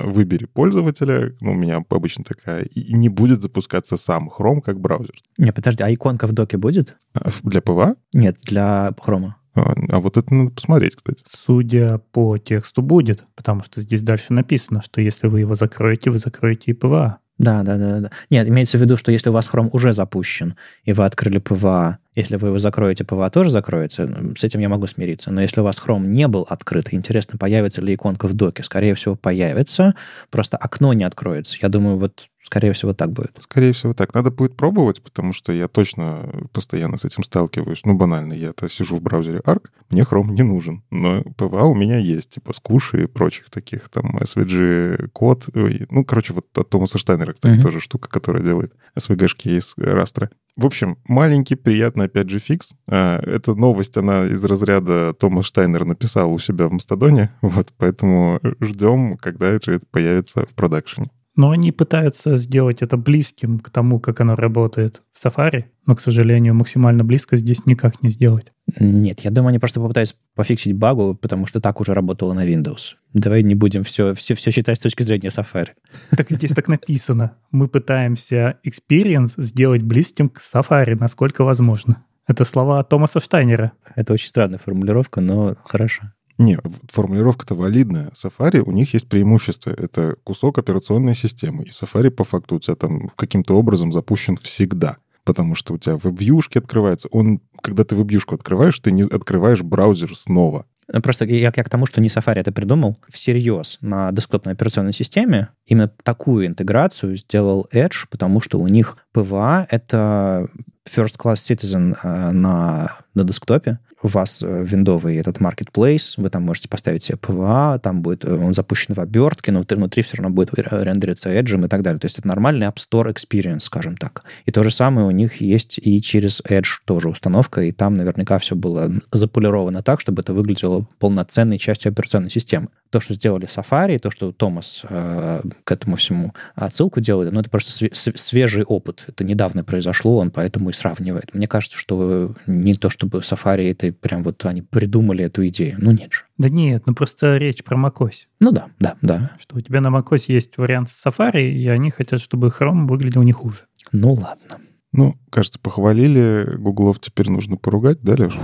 выбери пользователя, ну, у меня обычно такая, и не будет запускаться сам Chrome как браузер. Не, подожди, а иконка в доке будет? А, для PWA? Нет, для Chrome. А, а вот это надо посмотреть, кстати. Судя по тексту, будет, потому что здесь дальше написано, что если вы его закроете, вы закроете и PWA. Да, да, да, да. Нет, имеется в виду, что если у вас Chrome уже запущен, и вы открыли PWA, если вы его закроете, PWA тоже закроется, с этим я могу смириться. Но если у вас Chrome не был открыт, интересно, появится ли иконка в доке? Скорее всего, появится, просто окно не откроется. Я думаю, вот Скорее всего, так будет. Скорее всего, так. Надо будет пробовать, потому что я точно постоянно с этим сталкиваюсь. Ну, банально, я-то сижу в браузере Arc, мне Chrome не нужен, но PWA у меня есть, типа Squoosh и и прочих таких, там, SVGcode. Ну, короче, вот от Томаса Штайнера, кстати, uh-huh. тоже штука, которая делает SVG-шки из растра. В общем, маленький, приятный, опять же, фикс. А, эта новость, она из разряда Томас Штайнер написал у себя в Мастодоне, вот, поэтому ждем, когда это появится в продакшене. Но они пытаются сделать это близким к тому, как оно работает в Safari, но, к сожалению, максимально близко здесь никак не сделать. Нет, я думаю, они просто попытаются пофиксить багу, потому что так уже работало на Windows. Давай не будем все, все, все считать с точки зрения Safari. Так здесь так написано. Мы пытаемся experience сделать близким к Safari, насколько возможно. Это слова Томаса Штайнера. Это очень странная формулировка, но хорошо. Не, формулировка-то валидная. Safari, у них есть преимущество. Это кусок операционной системы. И Safari, по факту, у тебя там каким-то образом запущен всегда. Потому что у тебя веб-вьюшки открывается. Он, когда ты веб-вьюшку открываешь, ты не открываешь браузер снова. Ну, просто я, я к тому, что не Safari это придумал. Всерьез на десктопной операционной системе именно такую интеграцию сделал Edge, потому что у них PWA — это First Class Citizen э, на, на десктопе у вас э, виндовый этот marketplace, вы там можете поставить себе PWA, там будет, э, он запущен в обертке, но внутри все равно будет рендериться Edge и так далее. То есть это нормальный App Store experience, скажем так. И то же самое у них есть и через Edge тоже установка, и там наверняка все было заполировано так, чтобы это выглядело полноценной частью операционной системы то, что сделали Safari, то, что Томас э, к этому всему отсылку делает, ну, это просто свежий опыт. Это недавно произошло, он поэтому и сравнивает. Мне кажется, что не то, чтобы Safari это прям вот они придумали эту идею. Ну, нет же. Да нет, ну просто речь про macOS. Ну да, да, да. Что у тебя на macOS есть вариант с Safari, и они хотят, чтобы Chrome выглядел не хуже. Ну ладно. Ну, кажется, похвалили. Гуглов теперь нужно поругать, да, Леша?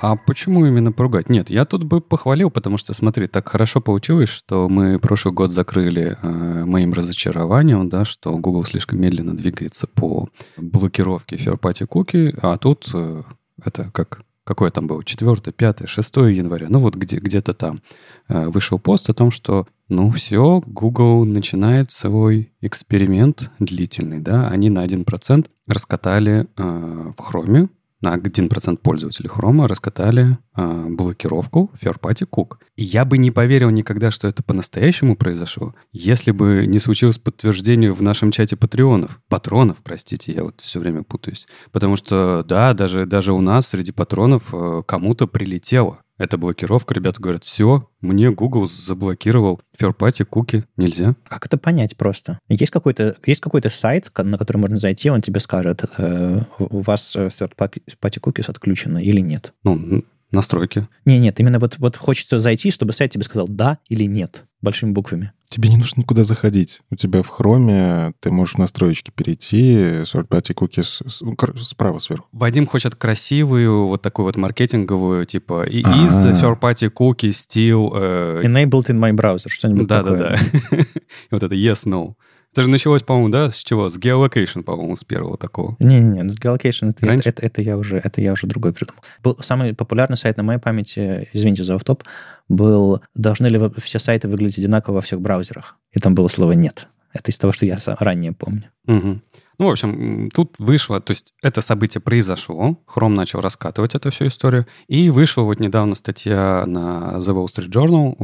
А почему именно поругать? Нет, я тут бы похвалил, потому что, смотри, так хорошо получилось, что мы прошлый год закрыли э, моим разочарованием, да, что Google слишком медленно двигается по блокировке third-party cookie, а тут э, это как какое там было, 4, 5, 6 января, ну вот где, где-то там э, вышел пост о том, что ну все, Google начинает свой эксперимент длительный, да, они на 1% раскатали э, в Chrome на 1% пользователей Chrome раскатали э, блокировку third-party cook. И я бы не поверил никогда, что это по-настоящему произошло, если бы не случилось подтверждение в нашем чате патреонов. Патронов, простите, я вот все время путаюсь. Потому что, да, даже, даже у нас среди патронов э, кому-то прилетело. Это блокировка. Ребята говорят, все, мне Google заблокировал third-party куки. Нельзя. Как это понять просто? Есть какой-то, есть какой-то сайт, на который можно зайти, он тебе скажет, э, у вас third-party cookies отключены или нет? Ну, Настройки. Не, нет, именно вот, вот хочется зайти, чтобы сайт тебе сказал «да» или «нет» большими буквами. Тебе не нужно никуда заходить. У тебя в хроме ты можешь в настроечки перейти, third party cookies ну, справа сверху. Вадим хочет красивую, вот такую вот маркетинговую, типа из third party cookies still... Uh... Enabled in my browser, что-нибудь да, такое. Да-да-да. вот это yes, no. Это же началось, по-моему, да, с чего? С geolocation, по-моему, с первого такого. Не-не-не, ну, geolocation это, это, это, это, я уже, это я уже другой придумал. Был самый популярный сайт на моей памяти, извините за автоп, был «Должны ли все сайты выглядеть одинаково во всех браузерах?» И там было слово «нет». Это из того, что я ранее помню. Угу. Ну, в общем, тут вышло, то есть это событие произошло, Chrome начал раскатывать эту всю историю, и вышла вот недавно статья на The Wall Street Journal.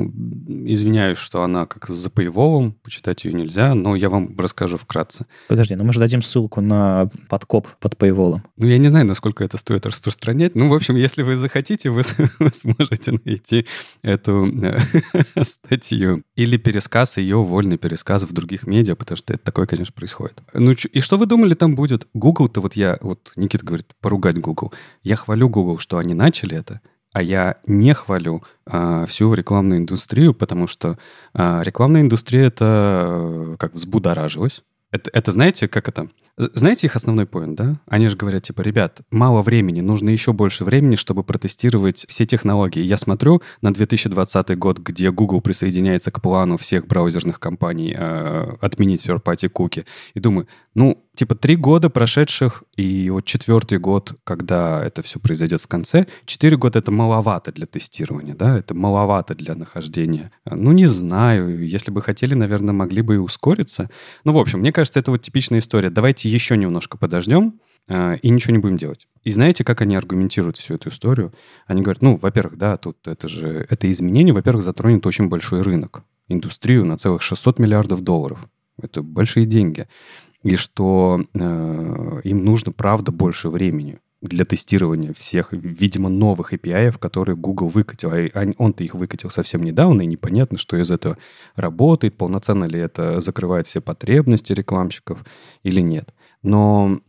Извиняюсь, что она как с запоеволом, почитать ее нельзя, но я вам расскажу вкратце. Подожди, ну мы же дадим ссылку на подкоп под paywall. Ну, я не знаю, насколько это стоит распространять. Ну, в общем, если вы захотите, вы, вы сможете найти эту э, статью. Или пересказ ее, вольный пересказ в других медиа, потому что это такое, конечно, происходит. Ну, и что вы вы думали, там будет? Google-то вот я, вот Никита говорит, поругать Google. Я хвалю Google, что они начали это, а я не хвалю а, всю рекламную индустрию, потому что а, рекламная индустрия это а, как взбудоражилась. Это, это знаете, как это? Знаете их основной поинт, да? Они же говорят, типа, ребят, мало времени, нужно еще больше времени, чтобы протестировать все технологии. Я смотрю на 2020 год, где Google присоединяется к плану всех браузерных компаний э, отменить third-party куки, и думаю, ну, типа три года прошедших, и вот четвертый год, когда это все произойдет в конце, четыре года это маловато для тестирования, да, это маловато для нахождения. Ну, не знаю, если бы хотели, наверное, могли бы и ускориться. Ну, в общем, мне кажется, это вот типичная история. Давайте еще немножко подождем, э, и ничего не будем делать. И знаете, как они аргументируют всю эту историю? Они говорят, ну, во-первых, да, тут это же, это изменение, во-первых, затронет очень большой рынок, индустрию на целых 600 миллиардов долларов. Это большие деньги и что э, им нужно, правда, больше времени для тестирования всех, видимо, новых API, которые Google выкатил. А он-то их выкатил совсем недавно, и непонятно, что из этого работает, полноценно ли это закрывает все потребности рекламщиков или нет. Но,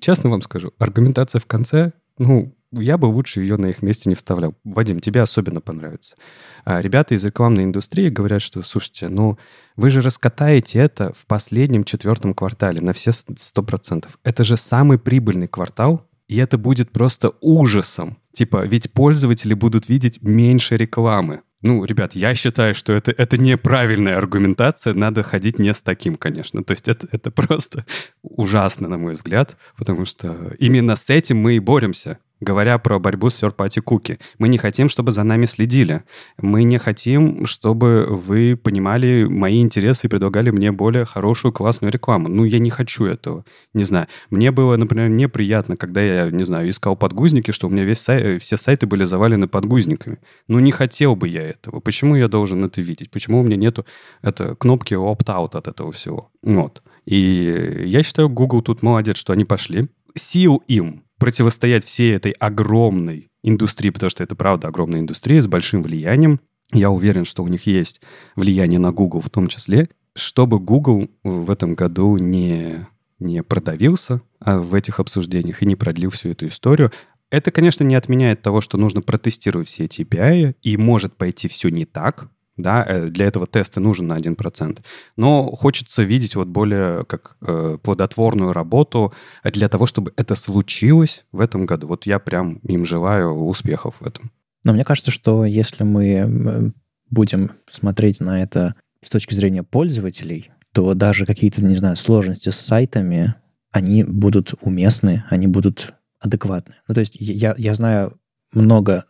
честно вам скажу, аргументация в конце, ну, я бы лучше ее на их месте не вставлял. Вадим, тебе особенно понравится. А ребята из рекламной индустрии говорят, что, слушайте, ну, вы же раскатаете это в последнем четвертом квартале на все 100%. Это же самый прибыльный квартал, и это будет просто ужасом. Типа, ведь пользователи будут видеть меньше рекламы. Ну, ребят, я считаю, что это, это неправильная аргументация, надо ходить не с таким, конечно. То есть это, это просто ужасно, на мой взгляд, потому что именно с этим мы и боремся говоря про борьбу с third-party. Мы не хотим, чтобы за нами следили. Мы не хотим, чтобы вы понимали мои интересы и предлагали мне более хорошую, классную рекламу. Ну, я не хочу этого. Не знаю. Мне было, например, неприятно, когда я, не знаю, искал подгузники, что у меня весь сай... все сайты были завалены подгузниками. Ну, не хотел бы я этого. Почему я должен это видеть? Почему у меня нету это, кнопки opt-out от этого всего? Вот. И я считаю, Google тут молодец, что они пошли. Сил им противостоять всей этой огромной индустрии, потому что это, правда, огромная индустрия с большим влиянием. Я уверен, что у них есть влияние на Google в том числе, чтобы Google в этом году не, не продавился а в этих обсуждениях и не продлил всю эту историю. Это, конечно, не отменяет того, что нужно протестировать все эти API, и может пойти все не так, да, э, для этого теста нужен на 1%. Но хочется видеть вот более как э, плодотворную работу для того, чтобы это случилось в этом году. Вот я прям им желаю успехов в этом. Но мне кажется, что если мы будем смотреть на это с точки зрения пользователей, то даже какие-то, не знаю, сложности с сайтами, они будут уместны, они будут адекватны. Ну, то есть я, я знаю много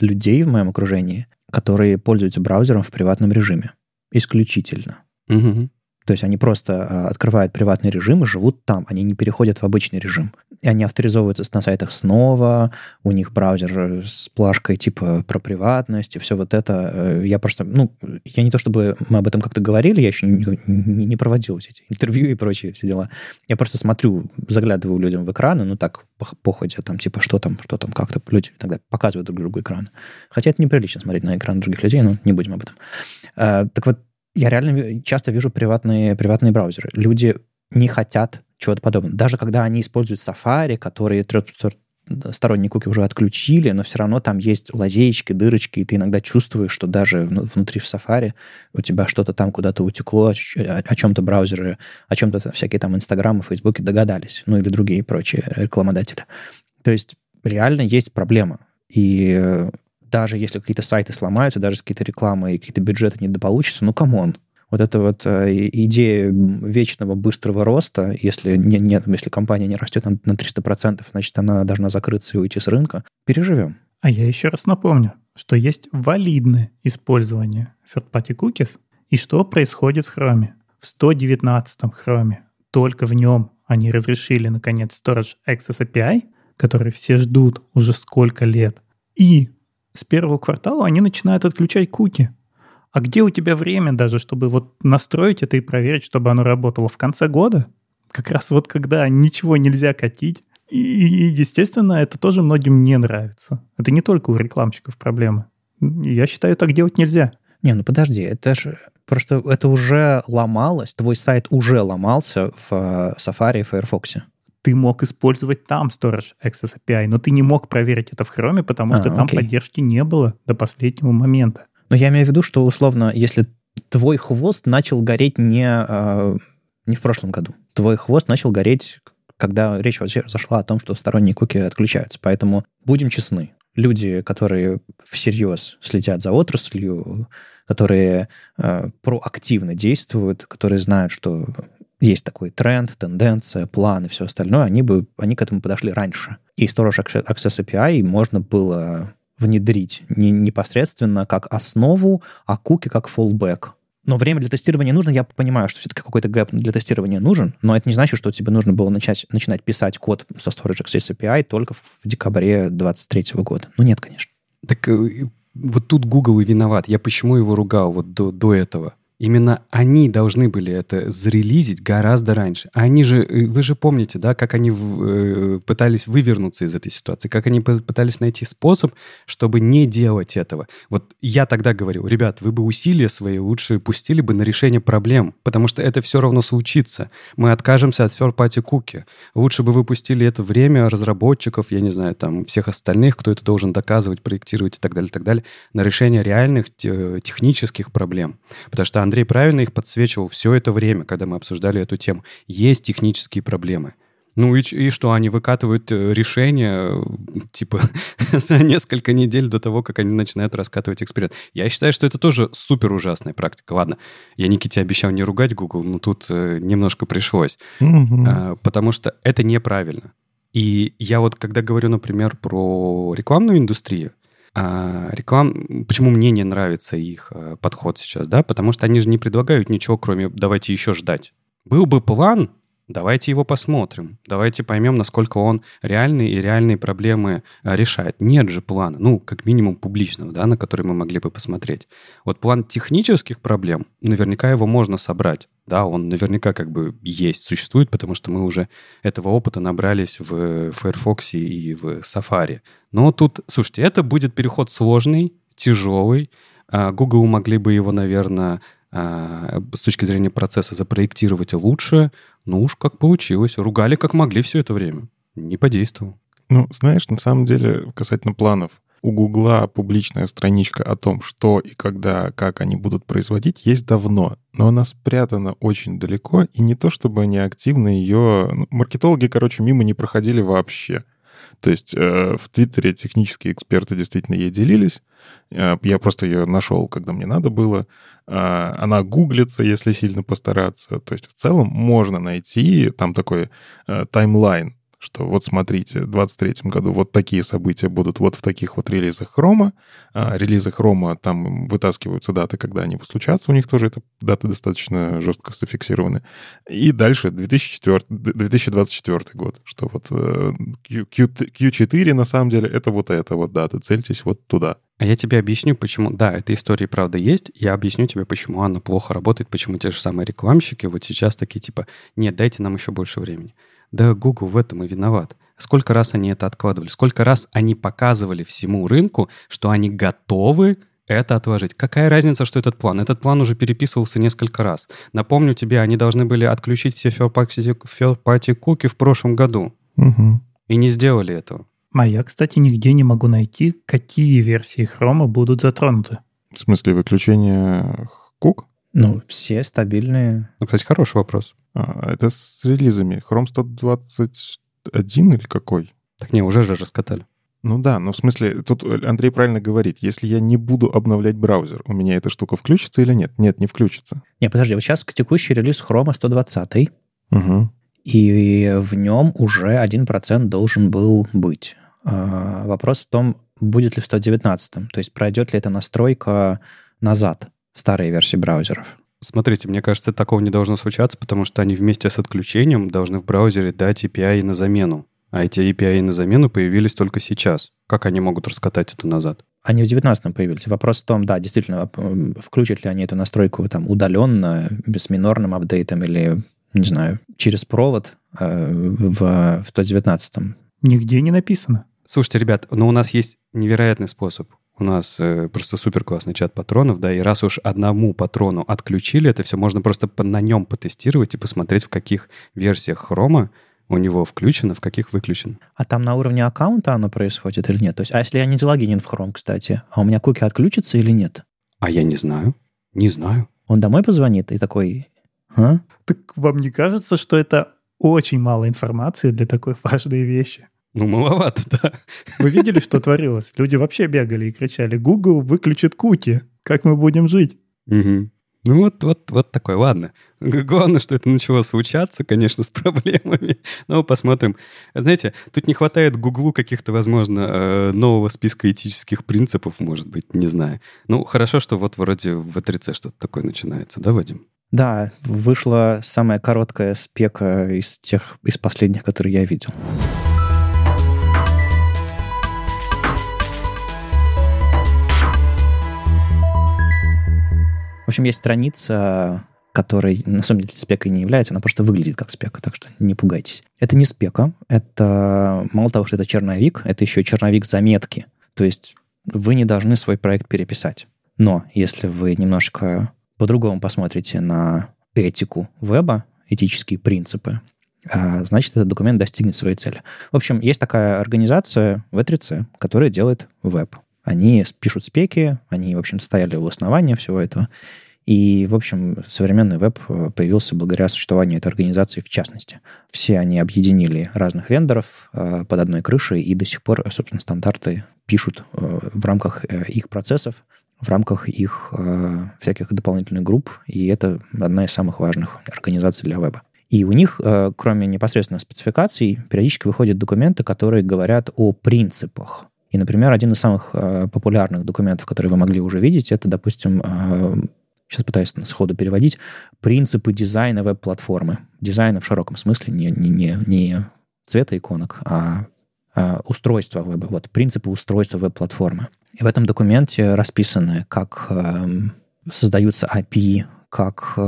людей в моем окружении, которые пользуются браузером в приватном режиме. Исключительно. Угу. То есть они просто а, открывают приватный режим и живут там, они не переходят в обычный режим. И они авторизовываются на сайтах снова, у них браузер с плашкой типа про приватность и все вот это. Э, я просто, ну, я не то чтобы мы об этом как-то говорили, я еще не, не, проводил эти интервью и прочие все дела. Я просто смотрю, заглядываю людям в экраны, ну так, по, походя, там, типа, что там, что там, как-то люди тогда показывают друг другу экран. Хотя это неприлично смотреть на экран других людей, но не будем об этом. А, так вот, я реально часто вижу приватные, приватные браузеры. Люди не хотят чего-то подобного. Даже когда они используют Safari, который сторонние куки уже отключили, но все равно там есть лазеечки, дырочки, и ты иногда чувствуешь, что даже внутри в Safari у тебя что-то там куда-то утекло, о, о чем-то браузеры, о чем-то всякие там Инстаграмы, Фейсбуки догадались, ну или другие прочие рекламодатели. То есть реально есть проблема. И э, даже если какие-то сайты сломаются, даже какие-то рекламы и какие-то бюджеты недополучатся, ну, come on, вот эта вот э, идея вечного быстрого роста, если, не, нет, если компания не растет на, на 300%, значит, она должна закрыться и уйти с рынка, переживем. А я еще раз напомню, что есть валидное использование third-party cookies и что происходит в Chrome. В 119 Chrome только в нем они разрешили, наконец, Storage Access API, который все ждут уже сколько лет. И с первого квартала они начинают отключать куки. А где у тебя время даже, чтобы вот настроить это и проверить, чтобы оно работало в конце года? Как раз вот когда ничего нельзя катить. И, естественно, это тоже многим не нравится. Это не только у рекламщиков проблемы. Я считаю, так делать нельзя. Не, ну подожди, это же просто это уже ломалось, твой сайт уже ломался в э, Safari и Firefox. Ты мог использовать там Storage Access API, но ты не мог проверить это в Chrome, потому а, что там окей. поддержки не было до последнего момента. Но я имею в виду, что условно, если твой хвост начал гореть не, э, не в прошлом году. Твой хвост начал гореть, когда речь вообще зашла о том, что сторонние куки отключаются. Поэтому будем честны. Люди, которые всерьез следят за отраслью, которые э, проактивно действуют, которые знают, что есть такой тренд, тенденция, план и все остальное, они бы они к этому подошли раньше. И Storage Access API можно было внедрить не непосредственно как основу, а куки как fallback. Но время для тестирования нужно. Я понимаю, что все-таки какой-то гэп для тестирования нужен, но это не значит, что тебе нужно было начать, начинать писать код со Storage Access API только в декабре 2023 года. Ну нет, конечно. Так э, вот тут Google и виноват. Я почему его ругал вот до, до этого? Именно они должны были это зарелизить гораздо раньше. Они же, э, вы же помните, да, как они э, пытались вывернуться из этой ситуации, как они пытались найти способ, чтобы не делать этого. Вот я тогда говорил, ребят, вы бы усилия свои лучше пустили бы на решение проблем, потому что это все равно случится. Мы откажемся от third-party cookie. Лучше бы вы пустили это время разработчиков, я не знаю, там, всех остальных, кто это должен доказывать, проектировать и так далее, и так далее, на решение реальных технических проблем. Потому что Андрей правильно их подсвечивал все это время, когда мы обсуждали эту тему. Есть технические проблемы. Ну и, и что, они выкатывают э, решения, э, типа, за несколько недель до того, как они начинают раскатывать эксперимент. Я считаю, что это тоже супер ужасная практика. Ладно, я Никите обещал не ругать Google, но тут э, немножко пришлось. А, потому что это неправильно. И я вот, когда говорю, например, про рекламную индустрию, реклам... Почему мне не нравится их а, подход сейчас, да? Потому что они же не предлагают ничего, кроме «давайте еще ждать». Был бы план, Давайте его посмотрим. Давайте поймем, насколько он реальный и реальные проблемы а, решает. Нет же плана, ну, как минимум публичного, да, на который мы могли бы посмотреть. Вот план технических проблем, наверняка его можно собрать. Да, он наверняка как бы есть, существует, потому что мы уже этого опыта набрались в Firefox и в Safari. Но тут, слушайте, это будет переход сложный, тяжелый. А, Google могли бы его, наверное, а, с точки зрения процесса запроектировать лучше. Ну уж как получилось. Ругали как могли все это время. Не подействовал. Ну, знаешь, на самом деле, касательно планов, у Гугла публичная страничка о том, что и когда, как они будут производить, есть давно, но она спрятана очень далеко, и не то чтобы они активно ее... Ну, маркетологи, короче, мимо не проходили вообще. То есть э, в Твиттере технические эксперты действительно ей делились. Э, я просто ее нашел, когда мне надо было. Э, она гуглится, если сильно постараться. То есть в целом можно найти там такой э, таймлайн что вот смотрите, в 2023 году вот такие события будут вот в таких вот релизах Хрома. А, релизы Хрома, там вытаскиваются даты, когда они случатся, у них тоже это даты достаточно жестко зафиксированы. И дальше 2004, 2024 год, что вот э, Q, Q4 на самом деле это вот эта вот дата, цельтесь вот туда. А я тебе объясню, почему... Да, эта история, правда, есть. Я объясню тебе, почему она плохо работает, почему те же самые рекламщики вот сейчас такие типа, нет, дайте нам еще больше времени. Да, Google в этом и виноват. Сколько раз они это откладывали? Сколько раз они показывали всему рынку, что они готовы это отложить. Какая разница, что этот план? Этот план уже переписывался несколько раз. Напомню тебе, они должны были отключить все third-party cookie в прошлом году. Угу. И не сделали этого. А я, кстати, нигде не могу найти, какие версии хрома будут затронуты. В смысле выключения кук? Ну, все стабильные. Ну, кстати, хороший вопрос. А, это с релизами. Chrome 121 или какой? Так не, уже же раскатали. Ну да, но в смысле, тут Андрей правильно говорит, если я не буду обновлять браузер, у меня эта штука включится или нет? Нет, не включится. Не, подожди, вот сейчас текущий релиз Chrome 120, Угу. и в нем уже 1% должен был быть. А, Вопрос в том, будет ли в 119. То есть пройдет ли эта настройка назад в старые версии браузеров. Смотрите, мне кажется, такого не должно случаться, потому что они вместе с отключением должны в браузере дать API на замену. А эти API на замену появились только сейчас. Как они могут раскатать это назад? Они в 19 появились. Вопрос в том, да, действительно, включат ли они эту настройку там удаленно, без минорным апдейтом или, не знаю, через провод э, в, в 119. Нигде не написано. Слушайте, ребят, но у нас есть невероятный способ. У нас э, просто супер классный чат патронов, да, и раз уж одному патрону отключили это все, можно просто по- на нем потестировать и посмотреть, в каких версиях хрома у него включено, в каких выключено. А там на уровне аккаунта оно происходит или нет? То есть, а если я не залогинен в Chrome, кстати, а у меня куки отключатся или нет? А я не знаю. Не знаю. Он домой позвонит и такой, а? Так вам не кажется, что это очень мало информации для такой важной вещи? Ну, маловато, да. Вы видели, что творилось? Люди вообще бегали и кричали, Google выключит куки. Как мы будем жить? Мгм. Ну вот, вот, вот такой, ладно. Главное, что это начало случаться, конечно, с проблемами. Но посмотрим. Знаете, тут не хватает Гуглу каких-то, возможно, э, нового списка этических принципов, может быть, не знаю. Ну, хорошо, что вот вроде в V3C что-то такое начинается, да, Вадим? Да, вышла самая короткая спека из тех, из последних, которые я видел. Общем, есть страница, которой на самом деле спекой не является, она просто выглядит как спека, так что не пугайтесь. Это не спека, это мало того, что это черновик, это еще и черновик заметки. То есть вы не должны свой проект переписать. Но если вы немножко по-другому посмотрите на этику веба, этические принципы, а, значит, этот документ достигнет своей цели. В общем, есть такая организация V3C, которая делает веб. Они пишут спеки, они, в общем стояли у основания всего этого. И, в общем, современный веб э, появился благодаря существованию этой организации в частности. Все они объединили разных вендоров э, под одной крышей, и до сих пор, собственно, стандарты пишут э, в рамках их процессов, в рамках их всяких дополнительных групп, и это одна из самых важных организаций для веба. И у них, кроме непосредственно спецификаций, периодически выходят документы, которые говорят о принципах. И, например, один из самых популярных документов, которые вы могли уже видеть, это, допустим, сейчас пытаюсь сходу переводить, принципы дизайна веб-платформы. Дизайна в широком смысле, не, не, не, не цвета иконок, а, а устройства веба. Вот, принципы устройства веб-платформы. И в этом документе расписаны, как э, создаются API, как э,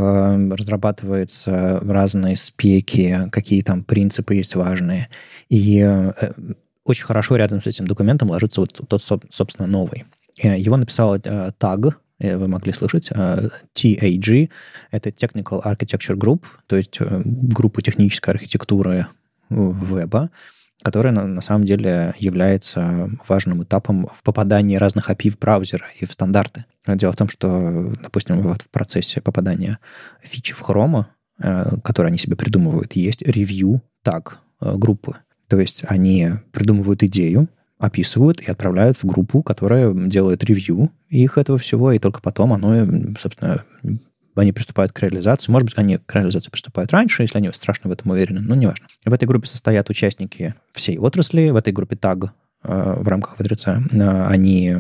разрабатываются разные спеки, какие там принципы есть важные. И э, очень хорошо рядом с этим документом ложится вот тот, соб- собственно, новый. Э, Его написал э, э, вы могли слышать, э, TAG, это Technical Architecture Group, то есть э, группа технической архитектуры веба, которая на, на самом деле является важным этапом в попадании разных API в браузер и в стандарты. Дело в том, что, допустим, вот в процессе попадания фичи в Chrome, э, которые они себе придумывают, есть ревью так группы. То есть они придумывают идею, описывают и отправляют в группу, которая делает ревью их этого всего, и только потом оно, собственно, они приступают к реализации. Может быть, они к реализации приступают раньше, если они страшно в этом уверены, но неважно. В этой группе состоят участники всей отрасли, в этой группе TAG в рамках V3C, они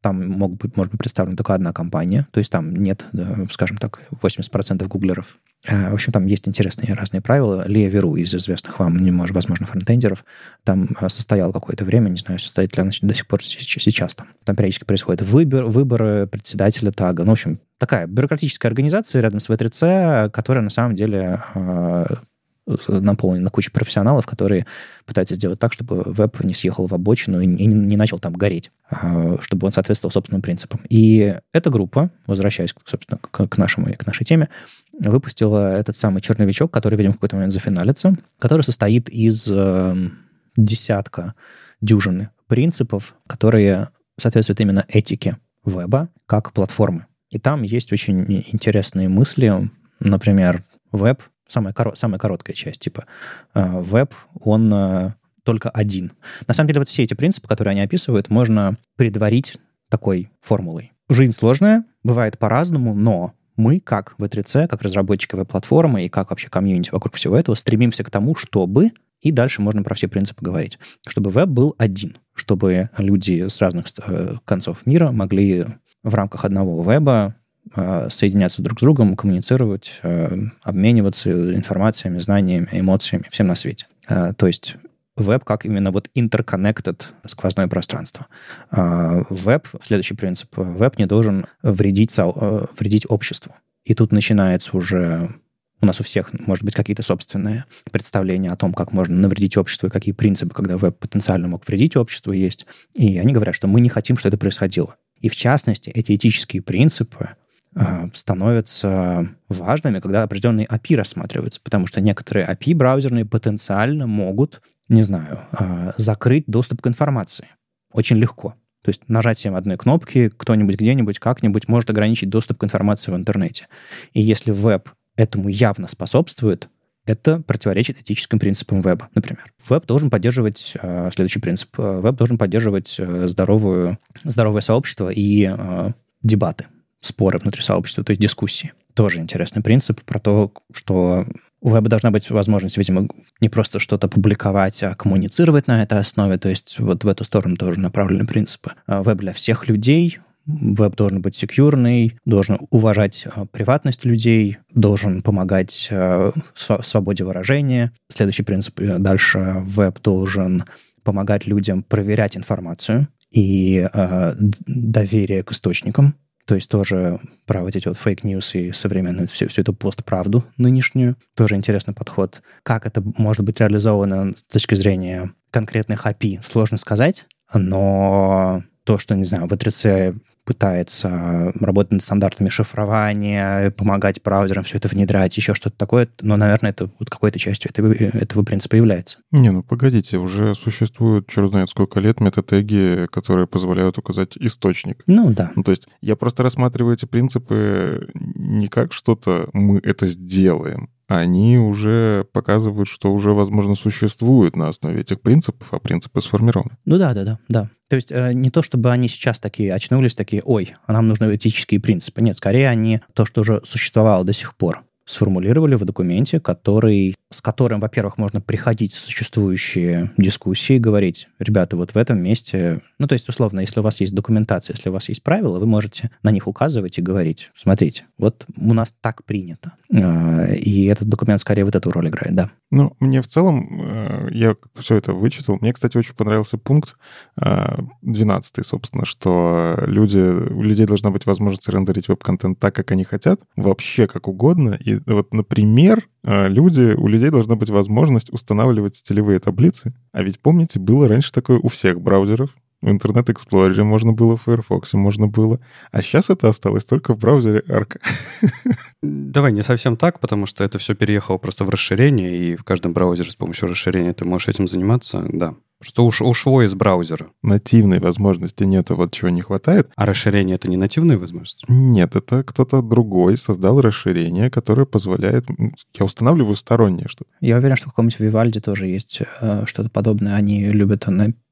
там могут быть, может быть представлена только одна компания, то есть там нет, скажем так, 80% гуглеров. В общем, там есть интересные разные правила. Лия Веру из известных вам, возможно, фронтендеров, там состоял какое-то время, не знаю, состоит ли она до сих пор сейчас там. Там периодически происходит выбор, выборы председателя тага. Ну, в общем, такая бюрократическая организация рядом с V3C, которая на самом деле наполнена кучей профессионалов, которые пытаются сделать так, чтобы веб не съехал в обочину и не, не начал там гореть, чтобы он соответствовал собственным принципам. И эта группа, возвращаясь, собственно, к, к, нашему, к нашей теме, выпустила этот самый черновичок, который, видимо, в какой-то момент зафиналится, который состоит из десятка, дюжины принципов, которые соответствуют именно этике веба как платформы. И там есть очень интересные мысли. Например, веб, самая, коро- самая короткая часть, типа э, веб, он э, только один. На самом деле вот все эти принципы, которые они описывают, можно предварить такой формулой. Жизнь сложная, бывает по-разному, но мы, как V3C, как разработчики веб-платформы и как вообще комьюнити вокруг всего этого, стремимся к тому, чтобы, и дальше можно про все принципы говорить, чтобы веб был один, чтобы люди с разных э, концов мира могли в рамках одного веба соединяться друг с другом, коммуницировать, э, обмениваться информациями, знаниями, эмоциями, всем на свете. То есть веб как именно вот interconnected сквозное пространство. Веб, следующий принцип, веб не должен вредить, вредить обществу. И тут начинается уже у нас у всех, может быть, какие-то собственные представления о том, как можно навредить обществу и какие принципы, когда веб потенциально мог вредить обществу, есть. И они говорят, что мы не хотим, чтобы это происходило. И в частности, эти этические принципы э, становятся важными, когда определенные API рассматриваются, потому что некоторые API браузерные потенциально могут, не знаю, э, закрыть доступ к информации. Очень легко. То есть нажатием одной кнопки кто-нибудь где-нибудь как-нибудь может ограничить доступ к информации в интернете. И если веб этому явно способствует, это противоречит этическим принципам веба, например. Веб должен поддерживать э, следующий принцип. Э, веб должен поддерживать э, здоровую, здоровое сообщество и э, дебаты, споры внутри сообщества, то есть дискуссии. Тоже интересный принцип про то, что у веба должна быть возможность, видимо, не просто что-то публиковать, а коммуницировать на этой основе. То есть вот в эту сторону тоже направлены принципы. Э, веб для всех людей, Веб должен быть секьюрный, должен уважать э, приватность людей, должен помогать э, свободе выражения. Следующий принцип э, дальше. Веб должен помогать людям проверять информацию и э, доверие к источникам. То есть тоже про вот эти вот fake news и современную всю, всю эту постправду нынешнюю. Тоже интересный подход. Как это может быть реализовано с точки зрения конкретных API, сложно сказать, но то, что, не знаю, W3C пытается работать над стандартами шифрования, помогать браузерам все это внедрять, еще что-то такое, но, наверное, это вот какой-то частью этого, этого принципа является. Не, ну погодите, уже существуют, черт знает сколько лет, метатеги, которые позволяют указать источник. Ну да. Ну, то есть я просто рассматриваю эти принципы не как что-то «мы это сделаем», они уже показывают, что уже, возможно, существуют на основе этих принципов, а принципы сформированы. Ну да, да, да, да. То есть э, не то, чтобы они сейчас такие очнулись, такие, ой, а нам нужны этические принципы. Нет, скорее они то, что уже существовало до сих пор сформулировали в документе, который, с которым, во-первых, можно приходить в существующие дискуссии и говорить, ребята, вот в этом месте, ну, то есть, условно, если у вас есть документация, если у вас есть правила, вы можете на них указывать и говорить, смотрите, вот у нас так принято. А, и этот документ скорее вот эту роль играет, да. Ну, мне в целом, э, я все это вычитал. Мне, кстати, очень понравился пункт 12, э, собственно, что люди, у людей должна быть возможность рендерить веб-контент так, как они хотят, вообще как угодно, и вот, например, э, люди, у людей должна быть возможность устанавливать стилевые таблицы. А ведь помните, было раньше такое у всех браузеров. Explorer можно было, в Firefox можно было. А сейчас это осталось только в браузере Arc. Давай не совсем так, потому что это все переехало просто в расширение, и в каждом браузере с помощью расширения ты можешь этим заниматься, да. Что уж ушло из браузера. Нативной возможности нет, вот чего не хватает. А расширение — это не нативная возможность? Нет, это кто-то другой создал расширение, которое позволяет... Я устанавливаю стороннее что-то. Я уверен, что в каком-нибудь Вивальде тоже есть э, что-то подобное. Они любят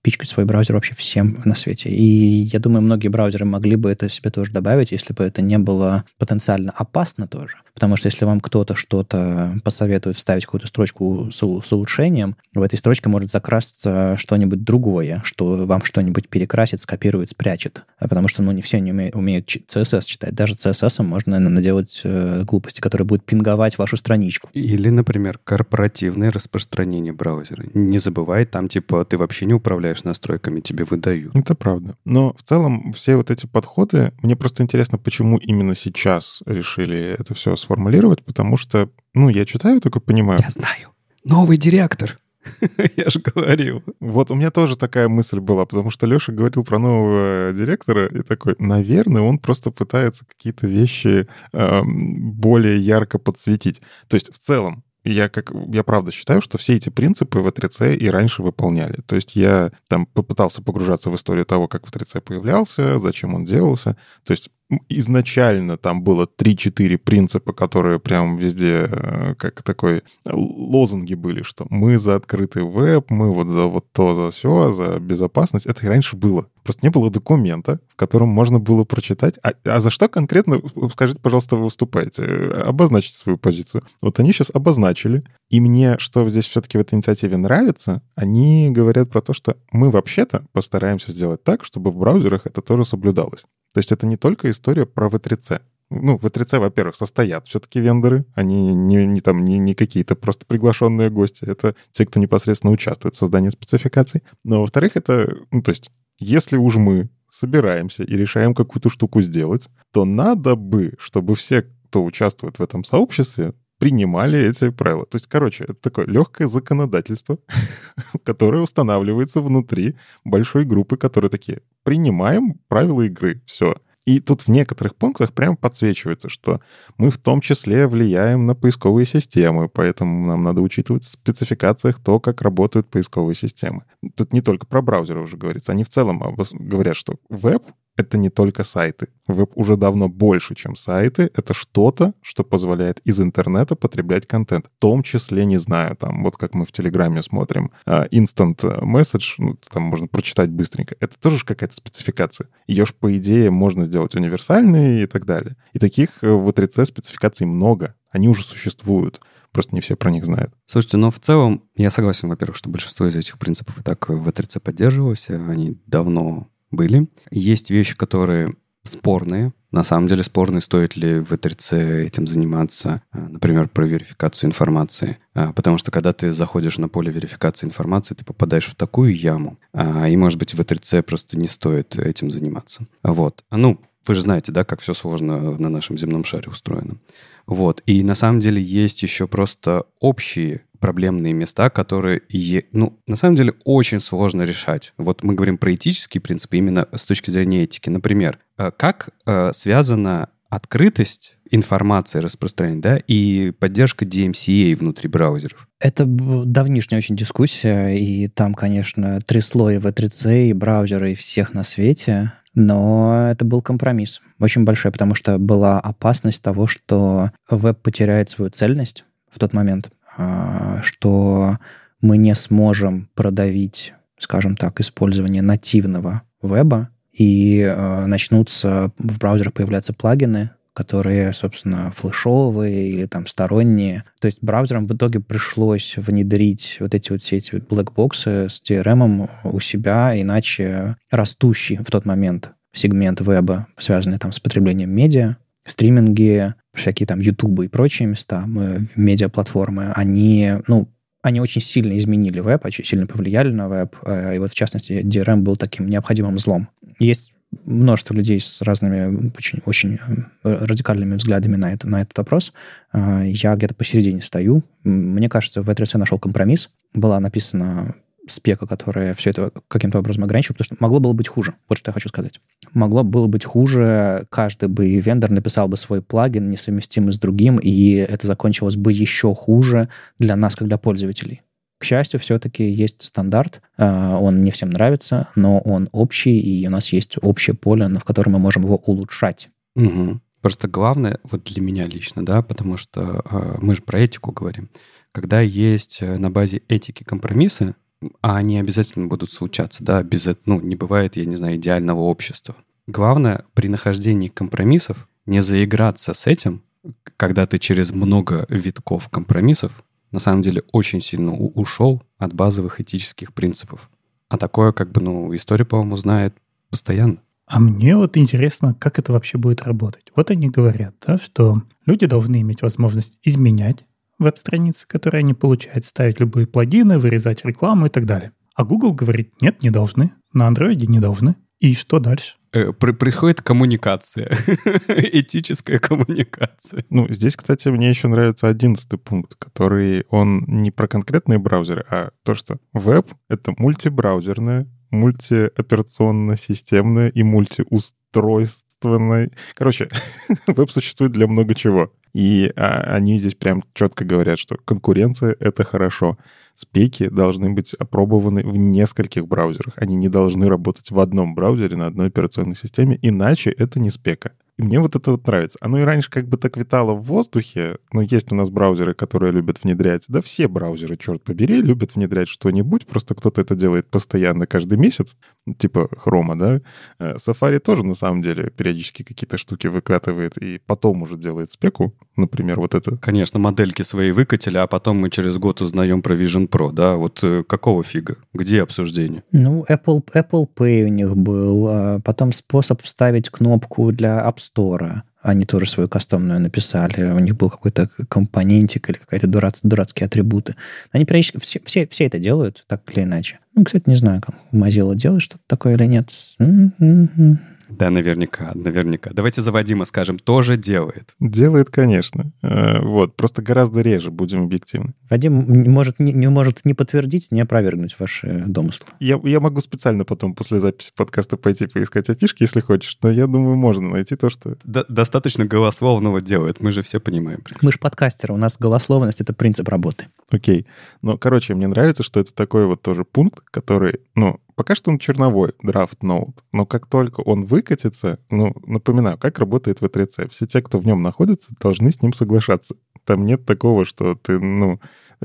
напичкать свой браузер вообще всем на свете. И я думаю, многие браузеры могли бы это себе тоже добавить, если бы это не было потенциально опасно тоже. Потому что если вам кто-то что-то посоветует вставить какую-то строчку с, с улучшением, в этой строчке может закрасться что-нибудь другое, что вам что-нибудь перекрасит, скопирует, спрячет. А потому что, ну, не все не умеют, умеют CSS читать. Даже CSS можно наделать э, глупости, которые будут пинговать вашу страничку. Или, например, корпоративное распространение браузера. Не забывай, там, типа, ты вообще не управляешь настройками, тебе выдают. Это правда. Но в целом все вот эти подходы, мне просто интересно, почему именно сейчас решили это все сформулировать, потому что, ну, я читаю, только понимаю. Я знаю. Новый директор. Я же говорил. Вот у меня тоже такая мысль была, потому что Леша говорил про нового директора, и такой, наверное, он просто пытается какие-то вещи э, более ярко подсветить. То есть в целом я, как, я правда считаю, что все эти принципы в V3C и раньше выполняли. То есть я там попытался погружаться в историю того, как V3C появлялся, зачем он делался. То есть изначально там было 3-4 принципа, которые прям везде э, как такой лозунги были, что мы за открытый веб, мы вот за вот то, за все, за безопасность. Это и раньше было. Просто не было документа, в котором можно было прочитать. А, а за что конкретно, скажите, пожалуйста, вы выступаете? Обозначьте свою позицию. Вот они сейчас обозначили. И мне, что здесь все-таки в этой инициативе нравится, они говорят про то, что мы вообще-то постараемся сделать так, чтобы в браузерах это тоже соблюдалось. То есть это не только история про V3C. Ну, V3C, во-первых, состоят все-таки вендоры, они не, не там не, не какие-то просто приглашенные гости, это те, кто непосредственно участвует в создании спецификаций. Но, во-вторых, это, ну, то есть, если уж мы собираемся и решаем какую-то штуку сделать, то надо бы, чтобы все, кто участвует в этом сообществе, принимали эти правила. То есть, короче, это такое легкое законодательство, которое устанавливается внутри большой группы, которые такие, принимаем правила игры, все. И тут в некоторых пунктах прямо подсвечивается, что мы в том числе влияем на поисковые системы, поэтому нам надо учитывать в спецификациях то, как работают поисковые системы. Тут не только про браузеры уже говорится, они в целом говорят, что веб это не только сайты. Веб уже давно больше, чем сайты. Это что-то, что позволяет из интернета потреблять контент. В том числе, не знаю, там, вот как мы в Телеграме смотрим, а, instant message, ну, там можно прочитать быстренько. Это тоже какая-то спецификация. Ее же, по идее, можно сделать универсальной и так далее. И таких э, в E3C спецификаций много. Они уже существуют. Просто не все про них знают. Слушайте, но в целом я согласен, во-первых, что большинство из этих принципов и так в E3C поддерживалось. Они давно были. Есть вещи, которые спорные. На самом деле спорные, стоит ли в E3C этим заниматься, а, например, про верификацию информации. А, потому что когда ты заходишь на поле верификации информации, ты попадаешь в такую яму, а, и, может быть, в E3C просто не стоит этим заниматься. Вот. Ну, вы же знаете, да, как все сложно на нашем земном шаре устроено. Вот. И на самом деле есть еще просто общие проблемные места, которые, ну, на самом деле очень сложно решать. Вот мы говорим про этические принципы именно с точки зрения этики. Например, э, как э, связана открытость информации распространения, да, и поддержка DMCA внутри браузеров? Это давнишняя очень дискуссия, и там, конечно, трясло и V3C, и браузеры, и всех на свете. Но это был компромисс очень большой, потому что была опасность того, что веб потеряет свою цельность в тот момент. А, что мы не сможем продавить, скажем так, использование нативного веба, и э, начнутся в браузерах появляться плагины, которые, собственно, флешовые или там сторонние. То есть браузерам в итоге пришлось внедрить вот эти вот все эти блэкбоксы с DRM у себя, иначе растущий в тот момент сегмент веба, связанный там с потреблением медиа, стриминги, всякие там Ютубы и прочие места, медиаплатформы, они, ну, они очень сильно изменили веб, очень сильно повлияли на веб, э, и вот в частности DRM был таким необходимым злом. Есть множество людей с разными очень, очень э, радикальными взглядами на, это, на этот вопрос. Э, я где-то посередине стою. Мне кажется, в ETRC нашел компромисс. Была написана спека, которая все это каким-то образом ограничивает, потому что могло было быть хуже. Вот что я хочу сказать. Могло было быть хуже, каждый бы вендор написал бы свой плагин, несовместимый с другим, и это закончилось бы еще хуже для нас, как для пользователей. К счастью, все-таки есть стандарт, а, он не всем нравится, но он общий, и у нас есть общее поле, в котором мы можем его улучшать. Угу. Просто главное, вот для меня лично, да, потому что э, мы же про этику говорим, когда есть э, на базе этики компромиссы, а они обязательно будут случаться, да, без ну, не бывает, я не знаю, идеального общества. Главное, при нахождении компромиссов не заиграться с этим, когда ты через много витков компромиссов на самом деле очень сильно ушел от базовых этических принципов. А такое, как бы, ну, история, по-моему, знает постоянно. А мне вот интересно, как это вообще будет работать. Вот они говорят, да, что люди должны иметь возможность изменять веб-страницы, которые они получают, ставить любые плагины, вырезать рекламу и так далее. А Google говорит, нет, не должны. На Android не должны. И что дальше? Э, происходит коммуникация, этическая коммуникация. Ну, здесь, кстати, мне еще нравится одиннадцатый пункт, который он не про конкретные браузеры, а то, что веб — это мультибраузерная, мультиоперационно-системная и мультиустройственная. Короче, веб существует для много чего. И а, они здесь прям четко говорят, что конкуренция — это хорошо. Спеки должны быть опробованы в нескольких браузерах. Они не должны работать в одном браузере на одной операционной системе, иначе это не спека. И мне вот это вот нравится. Оно и раньше как бы так витало в воздухе, но есть у нас браузеры, которые любят внедрять. Да все браузеры, черт побери, любят внедрять что-нибудь, просто кто-то это делает постоянно каждый месяц, типа Хрома, да. Э, Safari тоже на самом деле периодически какие-то штуки выкатывает и потом уже делает спеку, например, вот это. Конечно, модельки свои выкатили, а потом мы через год узнаем про Vision Pro, да? Вот э, какого фига? Где обсуждение? Ну, Apple, Apple Pay у них был, а потом способ вставить кнопку для App Store. Они тоже свою кастомную написали. У них был какой-то компонентик или какие-то дурац, дурацкие атрибуты. Они периодически все, все, все это делают, так или иначе. Ну, кстати, не знаю, как Mozilla делает что-то такое или нет. Да, наверняка, наверняка. Давайте за Вадима скажем, тоже делает. Делает, конечно. Э, вот, просто гораздо реже, будем объективны. Вадим может не, не может не подтвердить, не опровергнуть ваши домыслы. Я, я могу специально потом после записи подкаста пойти поискать опишки, если хочешь, но я думаю, можно найти то, что... До, достаточно голословного делает, мы же все понимаем. Мы же подкастеры, у нас голословность — это принцип работы. Окей. Но, короче, мне нравится, что это такой вот тоже пункт, который, ну, Пока что он черновой, Draft Node, но как только он выкатится, ну, напоминаю, как работает V3C. Все те, кто в нем находится, должны с ним соглашаться. Там нет такого, что ты, ну,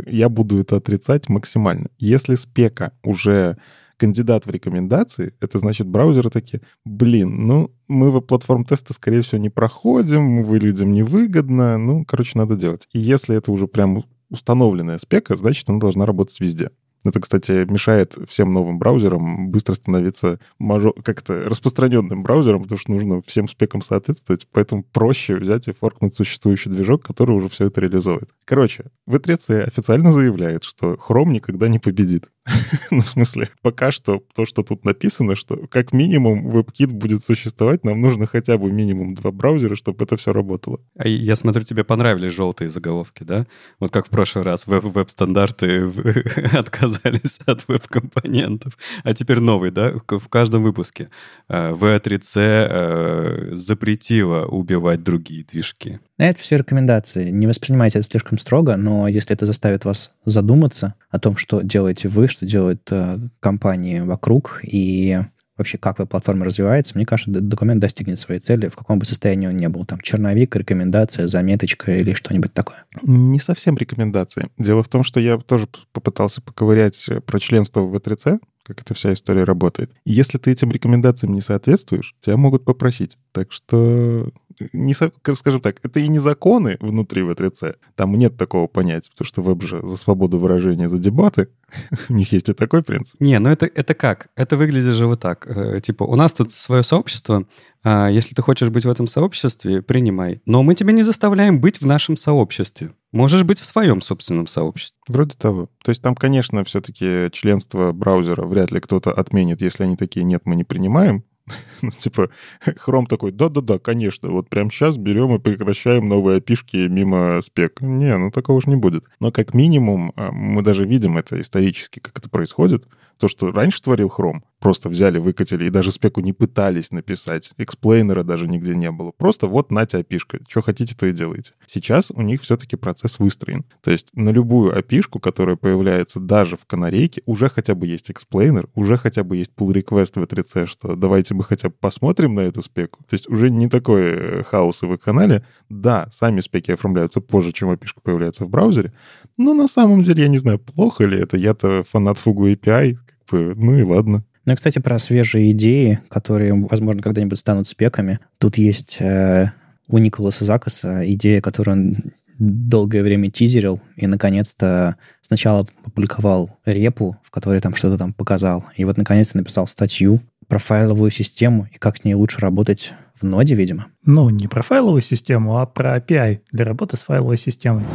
я буду это отрицать максимально. Если спека уже кандидат в рекомендации, это значит браузеры такие, блин, ну, мы в платформ теста, скорее всего, не проходим, мы выглядим невыгодно, ну, короче, надо делать. И если это уже прям установленная спека, значит, она должна работать везде. Это, кстати, мешает всем новым браузерам быстро становиться мажор... как то распространенным браузером, потому что нужно всем спекам соответствовать, поэтому проще взять и форкнуть существующий движок, который уже все это реализует. Короче, V3C официально заявляет, что Chrome никогда не победит. ну, в смысле, пока что то, что тут написано, что как минимум WebKit будет существовать, нам нужно хотя бы минимум два браузера, чтобы это все работало. А я смотрю, тебе понравились желтые заголовки, да? Вот как в прошлый раз веб-стандарты отказались от веб-компонентов. А теперь новый, да? В каждом выпуске. V3C э, э, запретила убивать другие движки. Это все рекомендации. Не воспринимайте это слишком строго, но если это заставит вас задуматься о том, что делаете вы, что делают э, компании вокруг и вообще как веб-платформа развивается, мне кажется, документ достигнет своей цели, в каком бы состоянии он ни был. Там черновик, рекомендация, заметочка или что-нибудь такое. Не совсем рекомендации. Дело в том, что я тоже попытался поковырять про членство в V3C, как эта вся история работает. И если ты этим рекомендациям не соответствуешь, тебя могут попросить. Так что не, скажем так, это и не законы внутри V3C. Там нет такого понятия, потому что веб же за свободу выражения, за дебаты. У них есть и такой принцип. Не, ну это, это как? Это выглядит же вот так. Э, типа, у нас тут свое сообщество, а если ты хочешь быть в этом сообществе, принимай. Но мы тебя не заставляем быть в нашем сообществе. Можешь быть в своем собственном сообществе. Вроде того. То есть там, конечно, все-таки членство браузера вряд ли кто-то отменит, если они такие, нет, мы не принимаем. Ну, типа, Chrome такой, да-да-да, конечно, вот прямо сейчас берем и прекращаем новые API шки мимо спек. Не, ну такого же не будет. Но как минимум а, мы даже видим это исторически, как это происходит. То, что раньше творил Chrome, просто взяли, выкатили и даже спеку не пытались написать. Explainer а даже нигде не было. Просто вот нате API шка. Что хотите, то и делайте. Сейчас у них все-таки процесс выстроен. То есть на любую API шку, которая появляется даже в канарейке, уже хотя бы есть explainer, уже хотя бы есть pull request в 3 что давайте мы хотя бы посмотрим на эту спеку. То есть уже не такой э, хаос в канале. Да, сами спеки оформляются позже, чем опишка появляется в браузере, но на самом деле я не знаю, плохо ли это. Я-то фанат Fugu API, как бы, ну и ладно. Ну и, кстати, про свежие идеи, которые, возможно, когда-нибудь станут спеками. Тут есть э, у Николаса Закаса идея, которую он долгое время тизерил, и, наконец-то, сначала опубликовал репу, в которой там что-то там показал, и вот, наконец-то, написал статью про файловую систему и как с ней лучше работать в ноде, видимо. Ну, не про файловую систему, а про API для работы с файловой системой.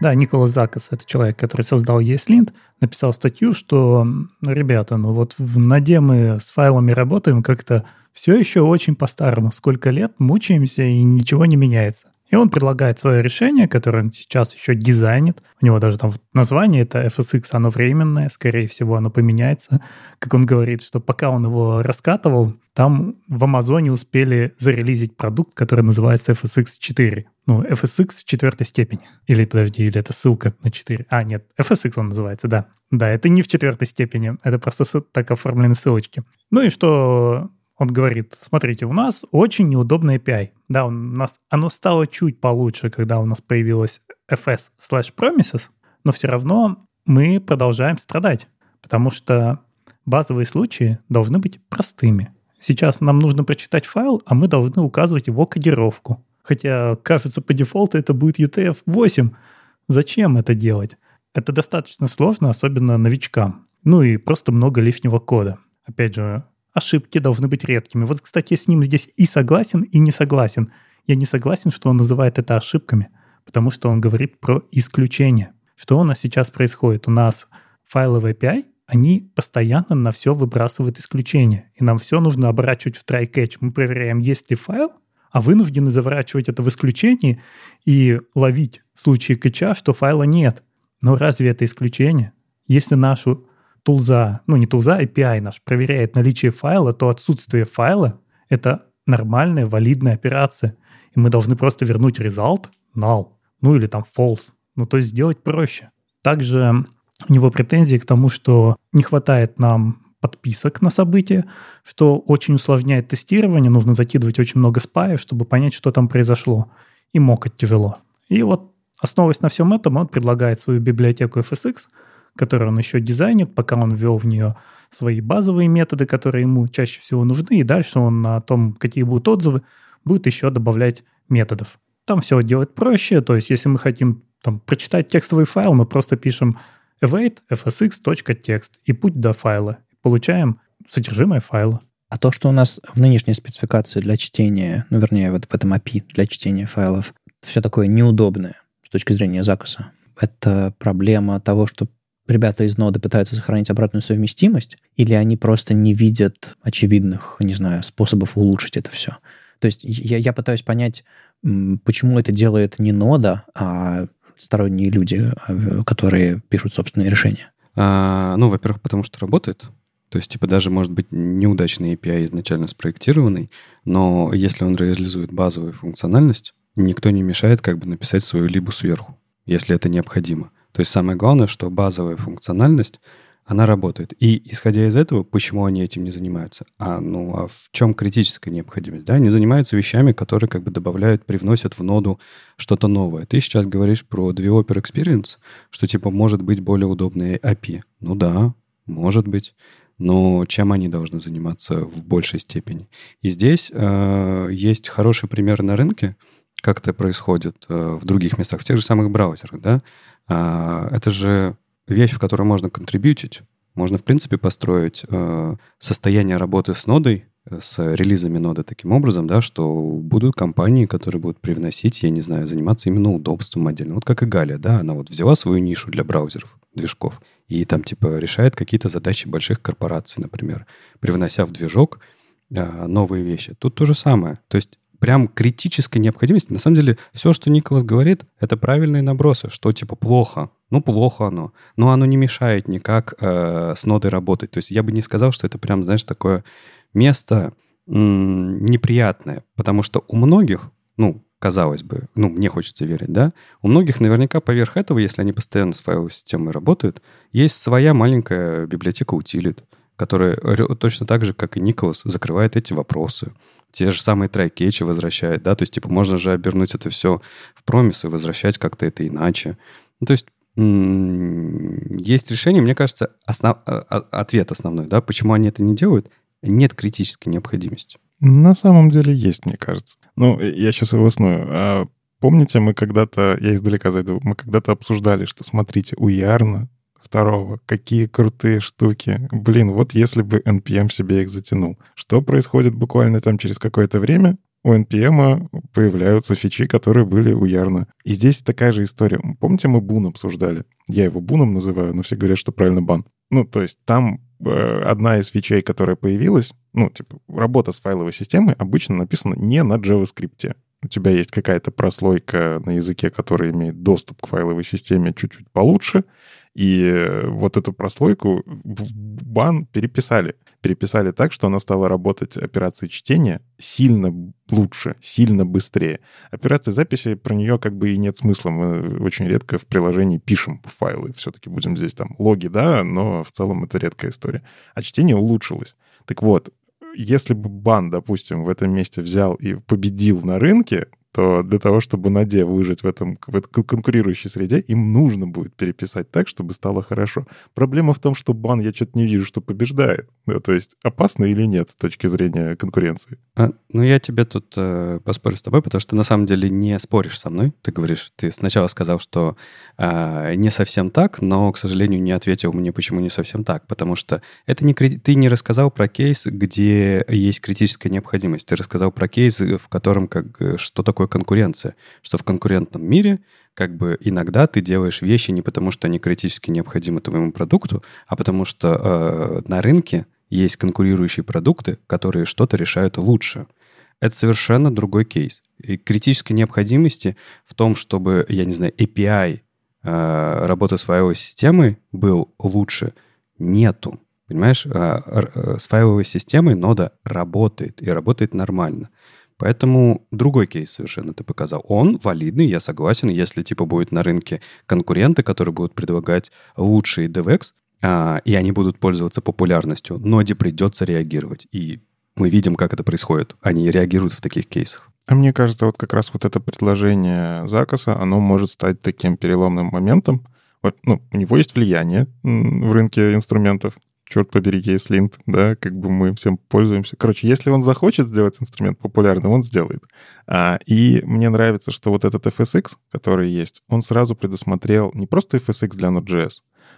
Да, Николас Закас, это человек, который создал ESLint, написал статью, что, ребята, ну вот в наде мы с файлами работаем как-то все еще очень по-старому. Сколько лет мучаемся и ничего не меняется. И он предлагает свое решение, которое он сейчас еще дизайнит. У него даже там название это FSX, оно временное, скорее всего, оно поменяется. Как он говорит, что пока он его раскатывал, там в Амазоне успели зарелизить продукт, который называется FSX 4. Ну, FSX в четвертой степени. Или, подожди, или это ссылка на 4. А, нет, FSX он называется, да. Да, это не в четвертой степени, это просто так оформлены ссылочки. Ну и что он говорит, смотрите, у нас очень неудобный API. Да, у нас оно стало чуть получше, когда у нас появилось fs slash promises, но все равно мы продолжаем страдать, потому что базовые случаи должны быть простыми. Сейчас нам нужно прочитать файл, а мы должны указывать его кодировку. Хотя, кажется, по дефолту это будет UTF-8. Зачем это делать? Это достаточно сложно, особенно новичкам. Ну и просто много лишнего кода. Опять же, ошибки должны быть редкими. Вот, кстати, я с ним здесь и согласен, и не согласен. Я не согласен, что он называет это ошибками, потому что он говорит про исключение. Что у нас сейчас происходит? У нас файловые API, они постоянно на все выбрасывают исключения. И нам все нужно оборачивать в try-catch. Мы проверяем, есть ли файл, а вынуждены заворачивать это в исключение и ловить в случае кэча, что файла нет. Но разве это исключение? Если нашу тулза, ну не тулза, API наш проверяет наличие файла, то отсутствие файла — это нормальная, валидная операция. И мы должны просто вернуть result null, ну или там false. Ну то есть сделать проще. Также у него претензии к тому, что не хватает нам подписок на события, что очень усложняет тестирование, нужно закидывать очень много спаев, чтобы понять, что там произошло. И мокать тяжело. И вот основываясь на всем этом, он предлагает свою библиотеку FSX — который он еще дизайнит, пока он ввел в нее свои базовые методы, которые ему чаще всего нужны, и дальше он на том, какие будут отзывы, будет еще добавлять методов. Там все делать проще, то есть если мы хотим там, прочитать текстовый файл, мы просто пишем await fsx.text и путь до файла. Получаем содержимое файла. А то, что у нас в нынешней спецификации для чтения, ну, вернее, вот в этом API для чтения файлов, все такое неудобное с точки зрения закуса, это проблема того, что ребята из ноды пытаются сохранить обратную совместимость, или они просто не видят очевидных, не знаю, способов улучшить это все. То есть я, я пытаюсь понять, почему это делает не нода, а сторонние люди, а, которые пишут собственные решения. А, ну, во-первых, потому что работает. То есть, типа, даже, может быть, неудачный API изначально спроектированный, но если он реализует базовую функциональность, никто не мешает как бы написать свою либо сверху, если это необходимо. То есть самое главное, что базовая функциональность, она работает. И исходя из этого, почему они этим не занимаются? А, ну, а в чем критическая необходимость? Да, они занимаются вещами, которые как бы добавляют, привносят в ноду что-то новое. Ты сейчас говоришь про Developer Experience, что типа может быть более удобный API. Ну да, может быть. Но чем они должны заниматься в большей степени? И здесь э, есть хороший пример на рынке, как это происходит э, в других местах, в тех же самых браузерах, да? А, это же вещь, в которой можно контрибьютить. Можно, в принципе, построить э, состояние работы с нодой, э, с релизами ноды таким образом, да, что будут компании, которые будут привносить, я не знаю, заниматься именно удобством отдельно. Вот как и Галия, да, она вот взяла свою нишу для браузеров, движков, и там типа решает какие-то задачи больших корпораций, например, привнося в движок новые вещи. Тут то же самое. То есть прям критической необходимости. На самом деле, все, что Николас говорит, это правильные набросы, что типа плохо. Ну, плохо оно. Но оно не мешает никак э, с нодой работать. То есть я бы не сказал, что это прям, знаешь, такое место м- неприятное. Потому что у многих, ну, казалось бы, ну, мне хочется верить, да, у многих наверняка поверх этого, если они постоянно с файловой системой работают, есть своя маленькая библиотека утилит, которая точно так же, как и Николас, закрывает эти вопросы. Те же самые трайкетчи возвращает, да, то есть, типа, можно же обернуть это все в промис и возвращать как-то это иначе. Ну, то есть, есть решение, мне кажется, основ... А, а, ответ основной, да, почему они это не делают, нет критической необходимости. На самом деле есть, мне кажется. Ну, я сейчас обосную. А помните, мы когда-то, я издалека зайду, мы когда-то обсуждали, что, смотрите, у Ярна второго. Какие крутые штуки. Блин, вот если бы NPM себе их затянул. Что происходит буквально там через какое-то время? У NPM появляются фичи, которые были у Ярна. И здесь такая же история. Помните, мы Бун обсуждали? Я его Буном называю, но все говорят, что правильно бан. Ну, то есть там э, одна из фичей, которая появилась, ну, типа, работа с файловой системой обычно написана не на JavaScript. У тебя есть какая-то прослойка на языке, который имеет доступ к файловой системе чуть-чуть получше, и вот эту прослойку в бан переписали. Переписали так, что она стала работать операцией чтения сильно лучше, сильно быстрее. Операция записи, про нее как бы и нет смысла. Мы очень редко в приложении пишем файлы. Все-таки будем здесь там логи, да, но в целом это редкая история. А чтение улучшилось. Так вот, если бы бан, допустим, в этом месте взял и победил на рынке, то для того, чтобы Наде выжить в, этом, в конкурирующей среде, им нужно будет переписать так, чтобы стало хорошо. Проблема в том, что бан я что-то не вижу, что побеждает. Да, то есть опасно или нет с точки зрения конкуренции? А, ну, я тебе тут э, поспорю с тобой, потому что ты на самом деле не споришь со мной. Ты говоришь, ты сначала сказал, что э, не совсем так, но, к сожалению, не ответил мне, почему не совсем так. Потому что это не, ты не рассказал про кейс, где есть критическая необходимость. Ты рассказал про кейс, в котором как, э, что такое такое конкуренция, что в конкурентном мире как бы иногда ты делаешь вещи не потому, что они критически необходимы твоему продукту, а потому что э, на рынке есть конкурирующие продукты, которые что-то решают лучше. Это совершенно другой кейс. И критической необходимости в том, чтобы, я не знаю, API э, работы с файловой системой был лучше, нету. Понимаешь, а, э, с файловой системой нода работает, и работает нормально. Поэтому другой кейс совершенно ты показал. Он валидный, я согласен. Если типа будет на рынке конкуренты, которые будут предлагать лучший DevX, а, и они будут пользоваться популярностью, ноде придется реагировать. И мы видим, как это происходит. Они реагируют в таких кейсах. А мне кажется, вот как раз вот это предложение Закаса, оно может стать таким переломным моментом. Вот, ну, у него есть влияние в рынке инструментов, черт побери, есть линт, да, как бы мы всем пользуемся. Короче, если он захочет сделать инструмент популярным, он сделает. А, и мне нравится, что вот этот FSX, который есть, он сразу предусмотрел не просто FSX для Node.js,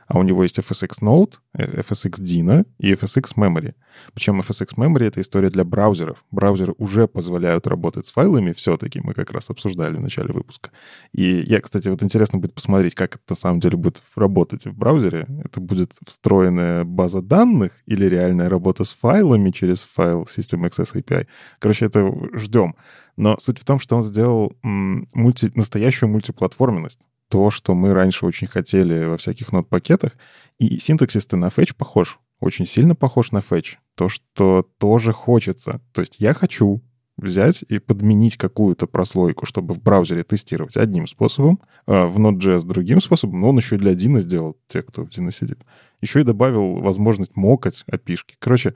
а у него есть FSX Node, FSX Dino и FSX Memory. Причем FSX Memory — это история для браузеров. Браузеры уже позволяют работать с файлами все-таки, мы как раз обсуждали в начале выпуска. И я, кстати, вот интересно будет посмотреть, как это на самом деле будет работать в браузере. Это будет встроенная база данных или реальная работа с файлами через файл System Access API. Короче, это ждем. Но суть в том, что он сделал мульти, настоящую мультиплатформенность то, что мы раньше очень хотели во всяких нот-пакетах. И синтаксис-то на Fetch похож, очень сильно похож на Fetch. То, что тоже хочется. То есть я хочу взять и подменить какую-то прослойку, чтобы в браузере тестировать одним способом, а в Node.js другим способом, но он еще и для Dino сделал, те, кто в Dino сидит. Еще и добавил возможность мокать api -шки. Короче,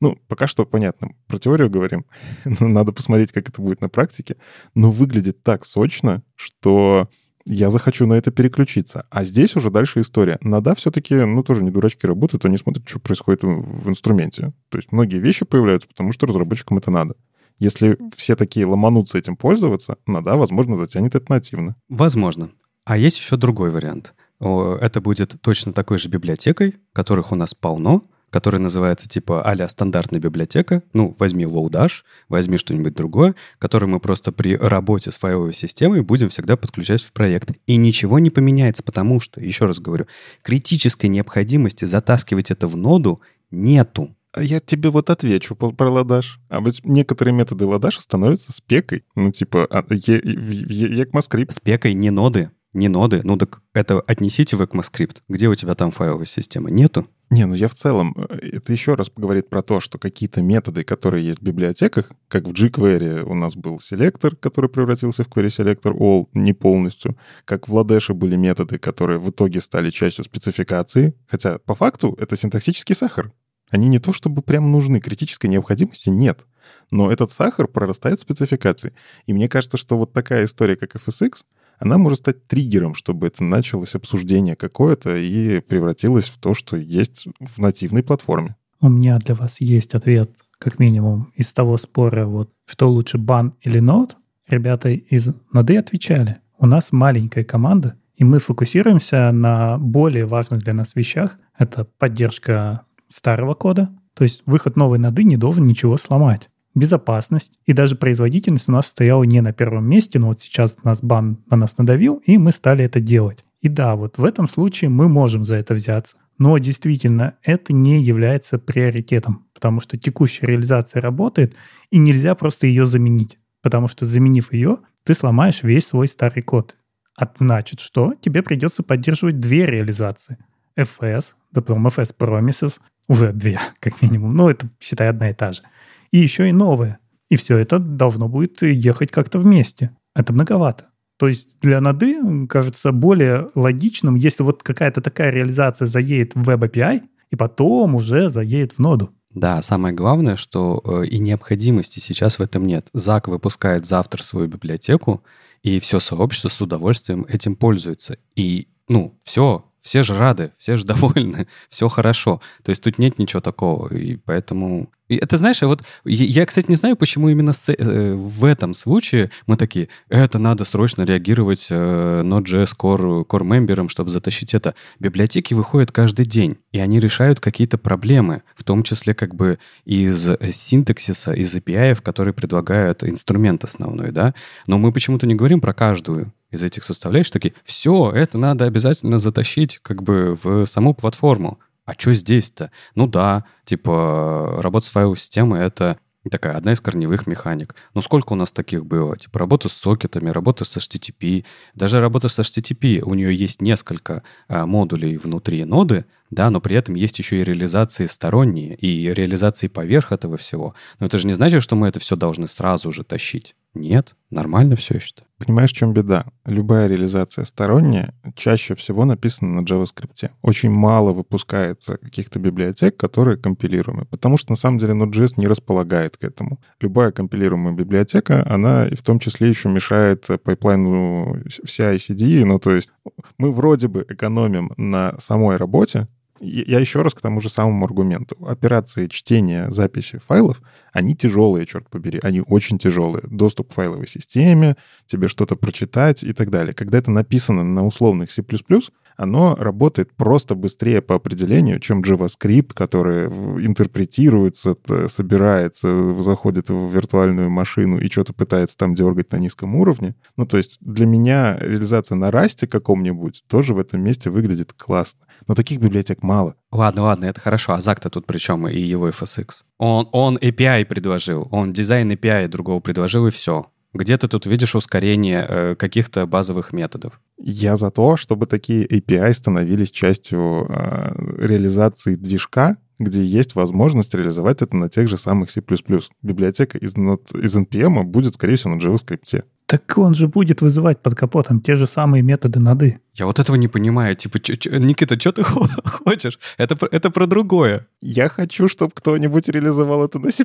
ну, пока что понятно. Про теорию говорим. Надо посмотреть, как это будет на практике. Но выглядит так сочно, что я захочу на это переключиться. А здесь уже дальше история. Нада все-таки, ну, тоже не дурачки работают, они смотрят, что происходит в инструменте. То есть многие вещи появляются, потому что разработчикам это надо. Если все такие ломанутся этим пользоваться, Нада, возможно, затянет это нативно. Возможно. А есть еще другой вариант. Это будет точно такой же библиотекой, которых у нас полно, который называется типа а стандартная библиотека. Ну, возьми Lodash, возьми что-нибудь другое, который мы просто при работе с файловой системой будем всегда подключать в проект. И ничего не поменяется, потому что, еще раз говорю, критической необходимости затаскивать это в ноду нету. А я тебе вот отвечу про ладаш. А ведь некоторые методы ладаша становятся спекой. Ну, типа, а, ECMAScript. Спекой не ноды. Не ноды. Ну так это отнесите в ECMAScript. Где у тебя там файловая система? Нету. Не, ну я в целом, э, это еще раз говорит про то, что какие-то методы, которые есть в библиотеках, как в jQuery у нас был селектор, который превратился в query selector all не полностью, как в Ладеше были методы, которые в итоге стали частью спецификации, хотя по факту это синтаксический сахар. Они не то чтобы прям нужны, критической необходимости нет. Но этот сахар прорастает в спецификации. И мне кажется, что вот такая история, как FSX — она может стать триггером, чтобы это началось обсуждение какое-то и превратилось в то, что есть в нативной платформе. У меня для вас есть ответ, как минимум, из того спора, вот, что лучше бан или нод. Ребята из ноды отвечали. У нас маленькая команда, и мы фокусируемся на более важных для нас вещах. Это поддержка старого кода, то есть выход новой ноды не должен ничего сломать безопасность и даже производительность у нас стояла не на первом месте, но вот сейчас нас бан на нас надавил, и мы стали это делать. И да, вот в этом случае мы можем за это взяться. Но действительно, это не является приоритетом. потому что текущая реализация работает, и нельзя просто ее заменить, потому что заменив ее, ты сломаешь весь свой старый код. А значит, что тебе придется поддерживать две реализации. FS, потом FS Promises, уже две, как минимум, но это, считай, одна и та же. И еще и новые. И все это должно будет ехать как-то вместе. Это многовато. То есть для ноды кажется более логичным, если вот какая-то такая реализация заедет в Web API, и потом уже заедет в ноду. Да, самое главное, что э, и необходимости сейчас в этом нет. Зак выпускает завтра свою библиотеку, и все сообщество с удовольствием этим пользуется. И, ну, все, все же рады, все же довольны, все хорошо. То есть тут нет ничего такого. И поэтому... Это, знаешь, вот я, кстати, не знаю, почему именно с, э, в этом случае мы такие, это надо срочно реагировать э, Node.js Core, Core мемберам, чтобы затащить это. Библиотеки выходят каждый день, и они решают какие-то проблемы, в том числе как бы из синтаксиса, из API, которые предлагают инструмент основной, да. Но мы почему-то не говорим про каждую из этих составляющих такие, все, это надо обязательно затащить как бы в саму платформу. А что здесь-то? Ну да, типа работа с файловой системой — это такая одна из корневых механик. Но сколько у нас таких было? Типа работа с сокетами, работа с HTTP. Даже работа с HTTP, у нее есть несколько а, модулей внутри ноды, да, но при этом есть еще и реализации сторонние, и реализации поверх этого всего. Но это же не значит, что мы это все должны сразу же тащить. Нет, нормально все еще. Понимаешь, в чем беда? Любая реализация сторонняя чаще всего написана на JavaScript. Очень мало выпускается каких-то библиотек, которые компилируемы, потому что на самом деле Node.js не располагает к этому. Любая компилируемая библиотека, она в том числе еще мешает пайплайну вся ICD, ну то есть мы вроде бы экономим на самой работе, я еще раз к тому же самому аргументу. Операции чтения, записи файлов, они тяжелые, черт побери, они очень тяжелые. Доступ к файловой системе, тебе что-то прочитать и так далее. Когда это написано на условных C++, оно работает просто быстрее по определению, чем JavaScript, который интерпретируется, собирается, заходит в виртуальную машину и что-то пытается там дергать на низком уровне. Ну, то есть для меня реализация на расте каком-нибудь тоже в этом месте выглядит классно. Но таких библиотек мало. Ладно, ладно, это хорошо. А Зак-то тут при чем и его FSX? Он, он API предложил, он дизайн API другого предложил, и все. Где ты тут видишь ускорение э, каких-то базовых методов? Я за то, чтобы такие API становились частью э, реализации движка, где есть возможность реализовать это на тех же самых C++. Библиотека из, из NPM будет, скорее всего, на JavaScript. Так он же будет вызывать под капотом те же самые методы нады. Я вот этого не понимаю. Типа, чё, чё, Никита, что ты хочешь? Это, это про другое. Я хочу, чтобы кто-нибудь реализовал это на C++.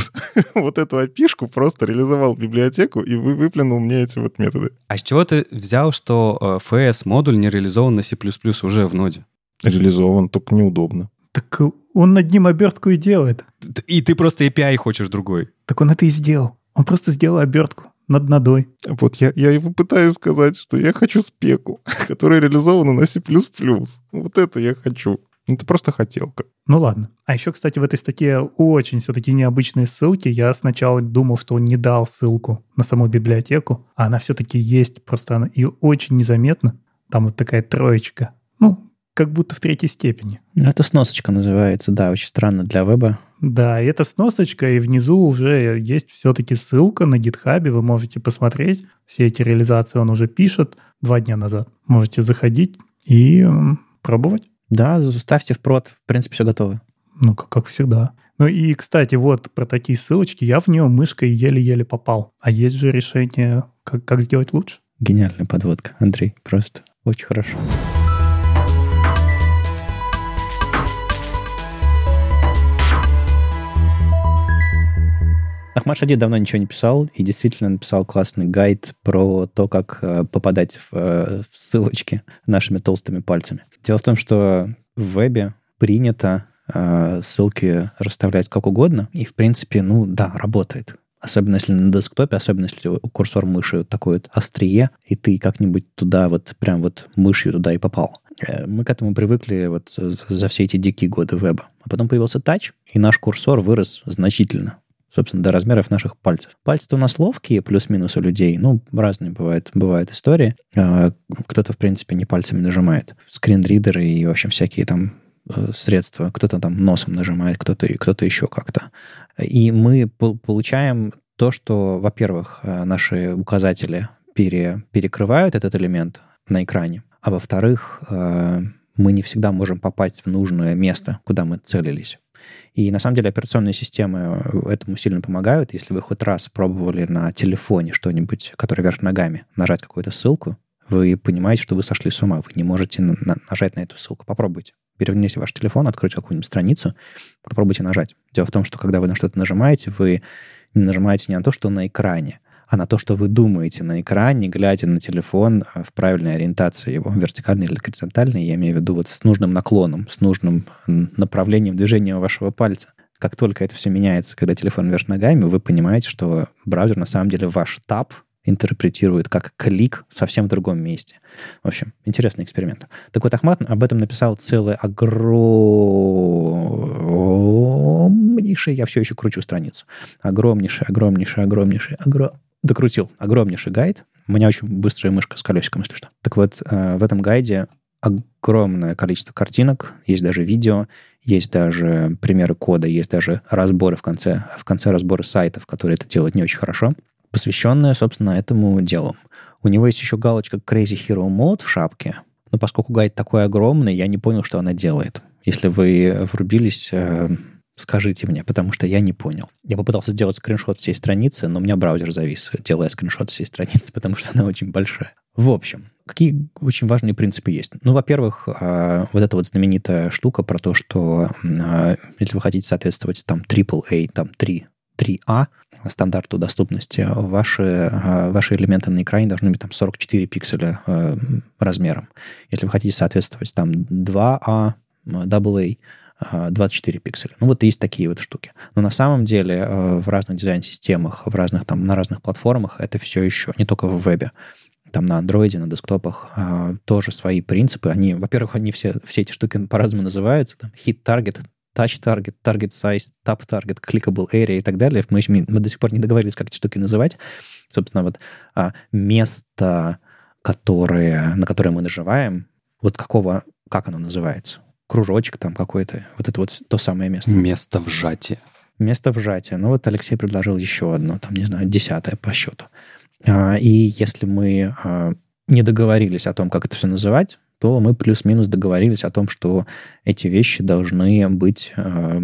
вот эту опишку просто реализовал библиотеку и вы выплюнул мне эти вот методы. А с чего ты взял, что FS-модуль не реализован на C++ уже в ноде? Реализован, только неудобно. Так он над ним обертку и делает. И ты просто API хочешь другой. Так он это и сделал. Он просто сделал обертку над надой. Вот я, я его пытаюсь сказать, что я хочу спеку, которая реализована на C++. Вот это я хочу. Ну, это просто хотелка. Ну ладно. А еще, кстати, в этой статье очень все-таки необычные ссылки. Я сначала думал, что он не дал ссылку на саму библиотеку, а она все-таки есть, просто она ее очень незаметно. Там вот такая троечка. Ну, как будто в третьей степени. Ну, это сносочка называется, да, очень странно для веба. Да, и это сносочка, и внизу уже есть все-таки ссылка на гитхабе, вы можете посмотреть. Все эти реализации он уже пишет два дня назад. Можете заходить и пробовать. Да, ставьте в прод, в принципе, все готово. Ну, как, как всегда. Ну и, кстати, вот про такие ссылочки. Я в нее мышкой еле-еле попал. А есть же решение, как, как сделать лучше. Гениальная подводка, Андрей. Просто очень хорошо. Ахмад Шади давно ничего не писал и действительно написал классный гайд про то, как э, попадать в, э, в ссылочки нашими толстыми пальцами. Дело в том, что в вебе принято э, ссылки расставлять как угодно, и, в принципе, ну да, работает. Особенно если на десктопе, особенно если курсор мыши такой вот острие, и ты как-нибудь туда вот прям вот мышью туда и попал. Мы к этому привыкли вот за все эти дикие годы веба. А потом появился тач, и наш курсор вырос значительно собственно, до размеров наших пальцев. Пальцы-то у нас ловкие, плюс-минус у людей. Ну, разные бывают, бывают истории. А, кто-то, в принципе, не пальцами нажимает. Скринридеры и, в общем, всякие там э, средства, кто-то там носом нажимает, кто-то кто еще как-то. И мы получаем то, что, во-первых, э, наши указатели пере, перекрывают этот элемент на экране, а во-вторых, э, мы не всегда можем попасть в нужное место, куда мы целились. И на самом деле операционные системы этому сильно помогают. Если вы хоть раз пробовали на телефоне что-нибудь, которое вверх ногами, нажать какую-то ссылку, вы понимаете, что вы сошли с ума. Вы не можете на- нажать на эту ссылку. Попробуйте. Переверните ваш телефон, откройте какую-нибудь страницу, попробуйте нажать. Дело в том, что когда вы на что-то нажимаете, вы не нажимаете не на то, что на экране, а на то, что вы думаете на экране, глядя на телефон э, в правильной ориентации его, вертикальной или горизонтальной, я имею в виду вот с нужным наклоном, с нужным направлением движения вашего пальца. Как только это все меняется, когда телефон вверх ногами, вы понимаете, что браузер на самом деле ваш таб интерпретирует как клик совсем в другом месте. В общем, интересный эксперимент. Так вот, Ахмат об этом написал целый огромнейший, я все еще кручу страницу, огромнейший, огромнейший, огромнейший, огромнейший докрутил огромнейший гайд. У меня очень быстрая мышка с колесиком, если что. Так вот, э, в этом гайде огромное количество картинок, есть даже видео, есть даже примеры кода, есть даже разборы в конце, в конце разборы сайтов, которые это делают не очень хорошо, посвященные, собственно, этому делу. У него есть еще галочка Crazy Hero Mode в шапке, но поскольку гайд такой огромный, я не понял, что она делает. Если вы врубились э, Скажите мне, потому что я не понял. Я попытался сделать скриншот всей страницы, но у меня браузер завис, делая скриншот всей страницы, потому что она очень большая. В общем, какие очень важные принципы есть? Ну, во-первых, а, вот эта вот знаменитая штука про то, что а, если вы хотите соответствовать там AAA, там 3, 3А стандарту доступности, ваши, а, ваши элементы на экране должны быть там 44 пикселя размером. Если вы хотите соответствовать там 2А, AA, 24 пикселя. Ну, вот есть такие вот штуки. Но на самом деле э, в разных дизайн-системах, в разных, там, на разных платформах это все еще, не только в вебе, там на андроиде, на десктопах э, тоже свои принципы. Они, во-первых, они все, все эти штуки по-разному называются. Там, hit target, touch target, target size, tap target, clickable area и так далее. Мы, мы, мы до сих пор не договорились, как эти штуки называть. Собственно, вот а, место, которое, на которое мы нажимаем, вот какого, как оно называется? Кружочек там какой-то. Вот это вот то самое место. Место вжатия. Место вжатия. Ну вот Алексей предложил еще одно, там, не знаю, десятое по счету. А, и если мы а, не договорились о том, как это все называть, то мы плюс-минус договорились о том, что эти вещи должны быть а,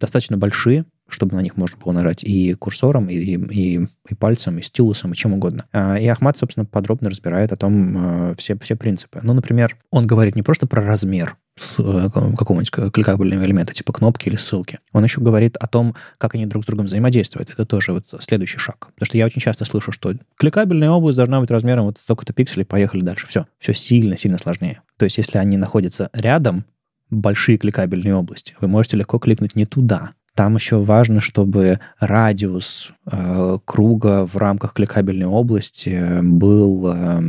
достаточно большие, чтобы на них можно было нажать и курсором, и, и, и пальцем, и стилусом, и чем угодно. И Ахмат, собственно, подробно разбирает о том все, все принципы. Ну, например, он говорит не просто про размер с э, какого-нибудь кликабельного элемента, типа кнопки или ссылки. Он еще говорит о том, как они друг с другом взаимодействуют. Это тоже вот следующий шаг. Потому что я очень часто слышу, что кликабельная область должна быть размером вот столько-то пикселей, поехали дальше. Все. Все сильно-сильно сложнее. То есть если они находятся рядом, большие кликабельные области, вы можете легко кликнуть не туда, там еще важно, чтобы радиус э, круга в рамках кликабельной области был э,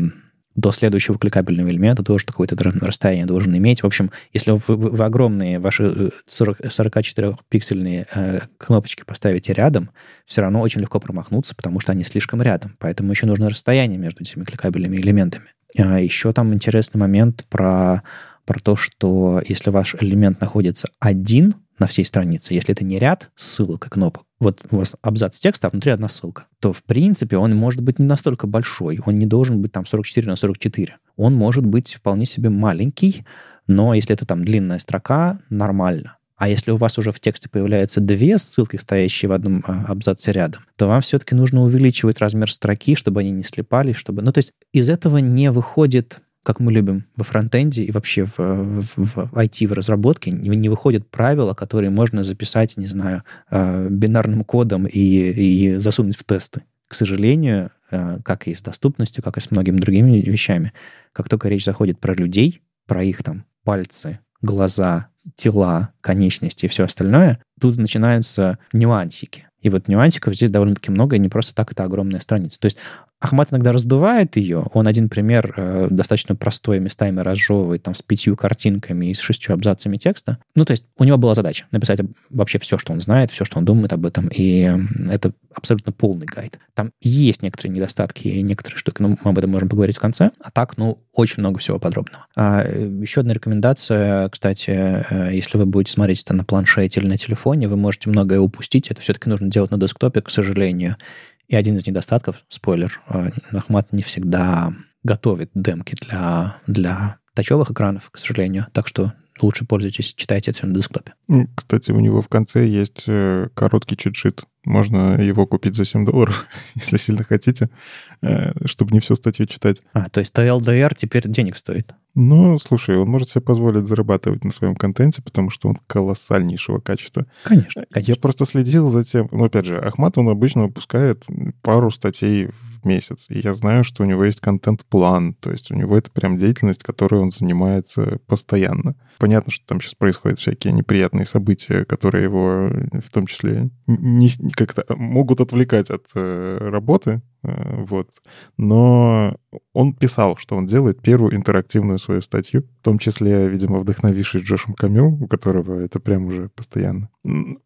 до следующего кликабельного элемента тоже какое-то расстояние должен иметь. В общем, если вы, вы, огромные ваши 40, 44-пиксельные э, кнопочки поставите рядом, все равно очень легко промахнуться, потому что они слишком рядом. Поэтому еще нужно расстояние между этими кликабельными элементами. А еще там интересный момент про, про то, что если ваш элемент находится один на всей странице, если это не ряд ссылок и кнопок, вот у вас абзац текста, а внутри одна ссылка, то, в принципе, он может быть не настолько большой, он не должен быть там 44 на 44. Он может быть вполне себе маленький, но если это там длинная строка, нормально. А если у вас уже в тексте появляются две ссылки, стоящие в одном а, абзаце рядом, то вам все-таки нужно увеличивать размер строки, чтобы они не слепались, чтобы... Ну, то есть из этого не выходит как мы любим во фронтенде и вообще в, в, в IT, в разработке, не, не выходят правила, которые можно записать, не знаю, э, бинарным кодом и, и засунуть в тесты. К сожалению, э, как и с доступностью, как и с многими другими вещами, как только речь заходит про людей, про их там пальцы, глаза, тела, конечности и все остальное, тут начинаются нюансики. И вот нюансиков здесь довольно-таки много, и не просто так это огромная страница. То есть Ахмат иногда раздувает ее. Он один пример э, достаточно простой, местами разжевывает там с пятью картинками и с шестью абзацами текста. Ну, то есть у него была задача написать вообще все, что он знает, все, что он думает об этом. И это абсолютно полный гайд. Там есть некоторые недостатки и некоторые штуки, но мы об этом можем поговорить в конце. А так, ну, очень много всего подробного. А, еще одна рекомендация, кстати, э, если вы будете смотреть это на планшете или на телефоне, вы можете многое упустить. Это все-таки нужно делать на десктопе, к сожалению. И один из недостатков, спойлер, э, Ахмат не всегда готовит демки для, для тачевых экранов, к сожалению. Так что лучше пользуйтесь, читайте это все на десктопе. Кстати, у него в конце есть э, короткий чит-шит. Можно его купить за 7 долларов, если сильно хотите, э, чтобы не всю статью читать. А, то есть TLDR теперь денег стоит? Ну, слушай, он может себе позволить зарабатывать на своем контенте, потому что он колоссальнейшего качества. Конечно, конечно. Я просто следил за тем... Ну, опять же, Ахмат, он обычно выпускает пару статей в месяц. И я знаю, что у него есть контент-план. То есть у него это прям деятельность, которой он занимается постоянно. Понятно, что там сейчас происходят всякие неприятные события, которые его в том числе не, как-то могут отвлекать от э, работы, э, вот. Но он писал, что он делает первую интерактивную свою статью, в том числе, видимо, вдохновившись Джошем Камю, у которого это прям уже постоянно.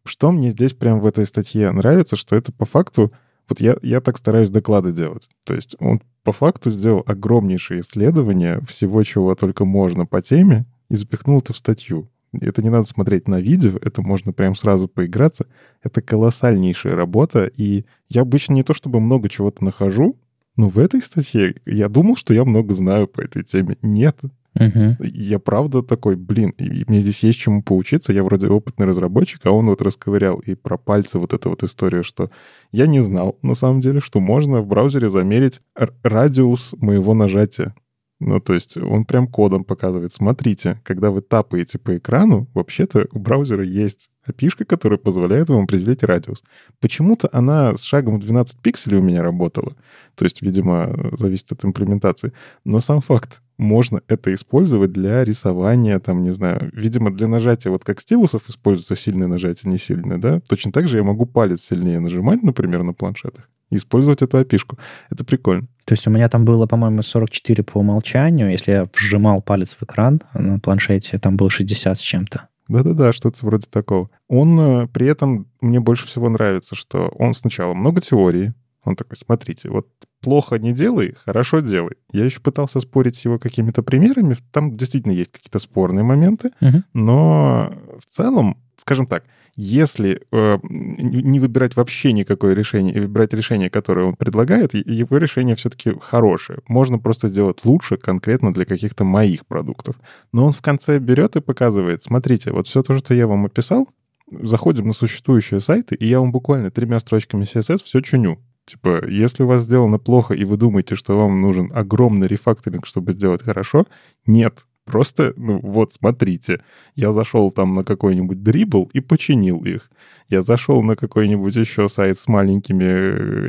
Что мне здесь прям в этой статье нравится, что это по факту вот я, я так стараюсь доклады делать. То есть он по факту сделал огромнейшее исследование всего, чего только можно по теме, и запихнул это в статью. Это не надо смотреть на видео, это можно прям сразу поиграться. Это колоссальнейшая работа, и я обычно не то чтобы много чего-то нахожу, но в этой статье я думал, что я много знаю по этой теме. Нет, Угу. Я правда такой, блин, и мне здесь есть чему поучиться. Я вроде опытный разработчик, а он вот расковырял и про пальцы вот эту вот историю, что я не знал, на самом деле, что можно в браузере замерить радиус моего нажатия. Ну, то есть он прям кодом показывает. Смотрите, когда вы тапаете по экрану, вообще-то у браузера есть API, которая позволяет вам определить радиус. Почему-то она с шагом в 12 пикселей у меня работала. То есть, видимо, зависит от имплементации. Но сам факт, можно это использовать для рисования, там, не знаю, видимо, для нажатия, вот как стилусов используется сильное нажатие, не сильное, да, точно так же я могу палец сильнее нажимать, например, на планшетах, и использовать эту опишку. Это прикольно. То есть у меня там было, по-моему, 44 по умолчанию. Если я вжимал палец в экран на планшете, там было 60 с чем-то. Да-да-да, что-то вроде такого. Он э, при этом, мне больше всего нравится, что он сначала много теории, он такой, смотрите, вот плохо не делай, хорошо делай. Я еще пытался спорить его какими-то примерами. Там действительно есть какие-то спорные моменты, Мгм. но в целом, скажем так, если э, не выбирать вообще никакое решение и выбирать решение, которое он предлагает, его решение все-таки хорошее. Можно просто сделать лучше конкретно для каких-то моих продуктов. Но он в конце берет и показывает, смотрите, вот все то, что я вам описал, заходим на существующие сайты, и я вам буквально тремя строчками CSS все чуню. Типа, если у вас сделано плохо, и вы думаете, что вам нужен огромный рефакторинг, чтобы сделать хорошо, нет. Просто, ну вот, смотрите, я зашел там на какой-нибудь дрибл и починил их. Я зашел на какой-нибудь еще сайт с маленькими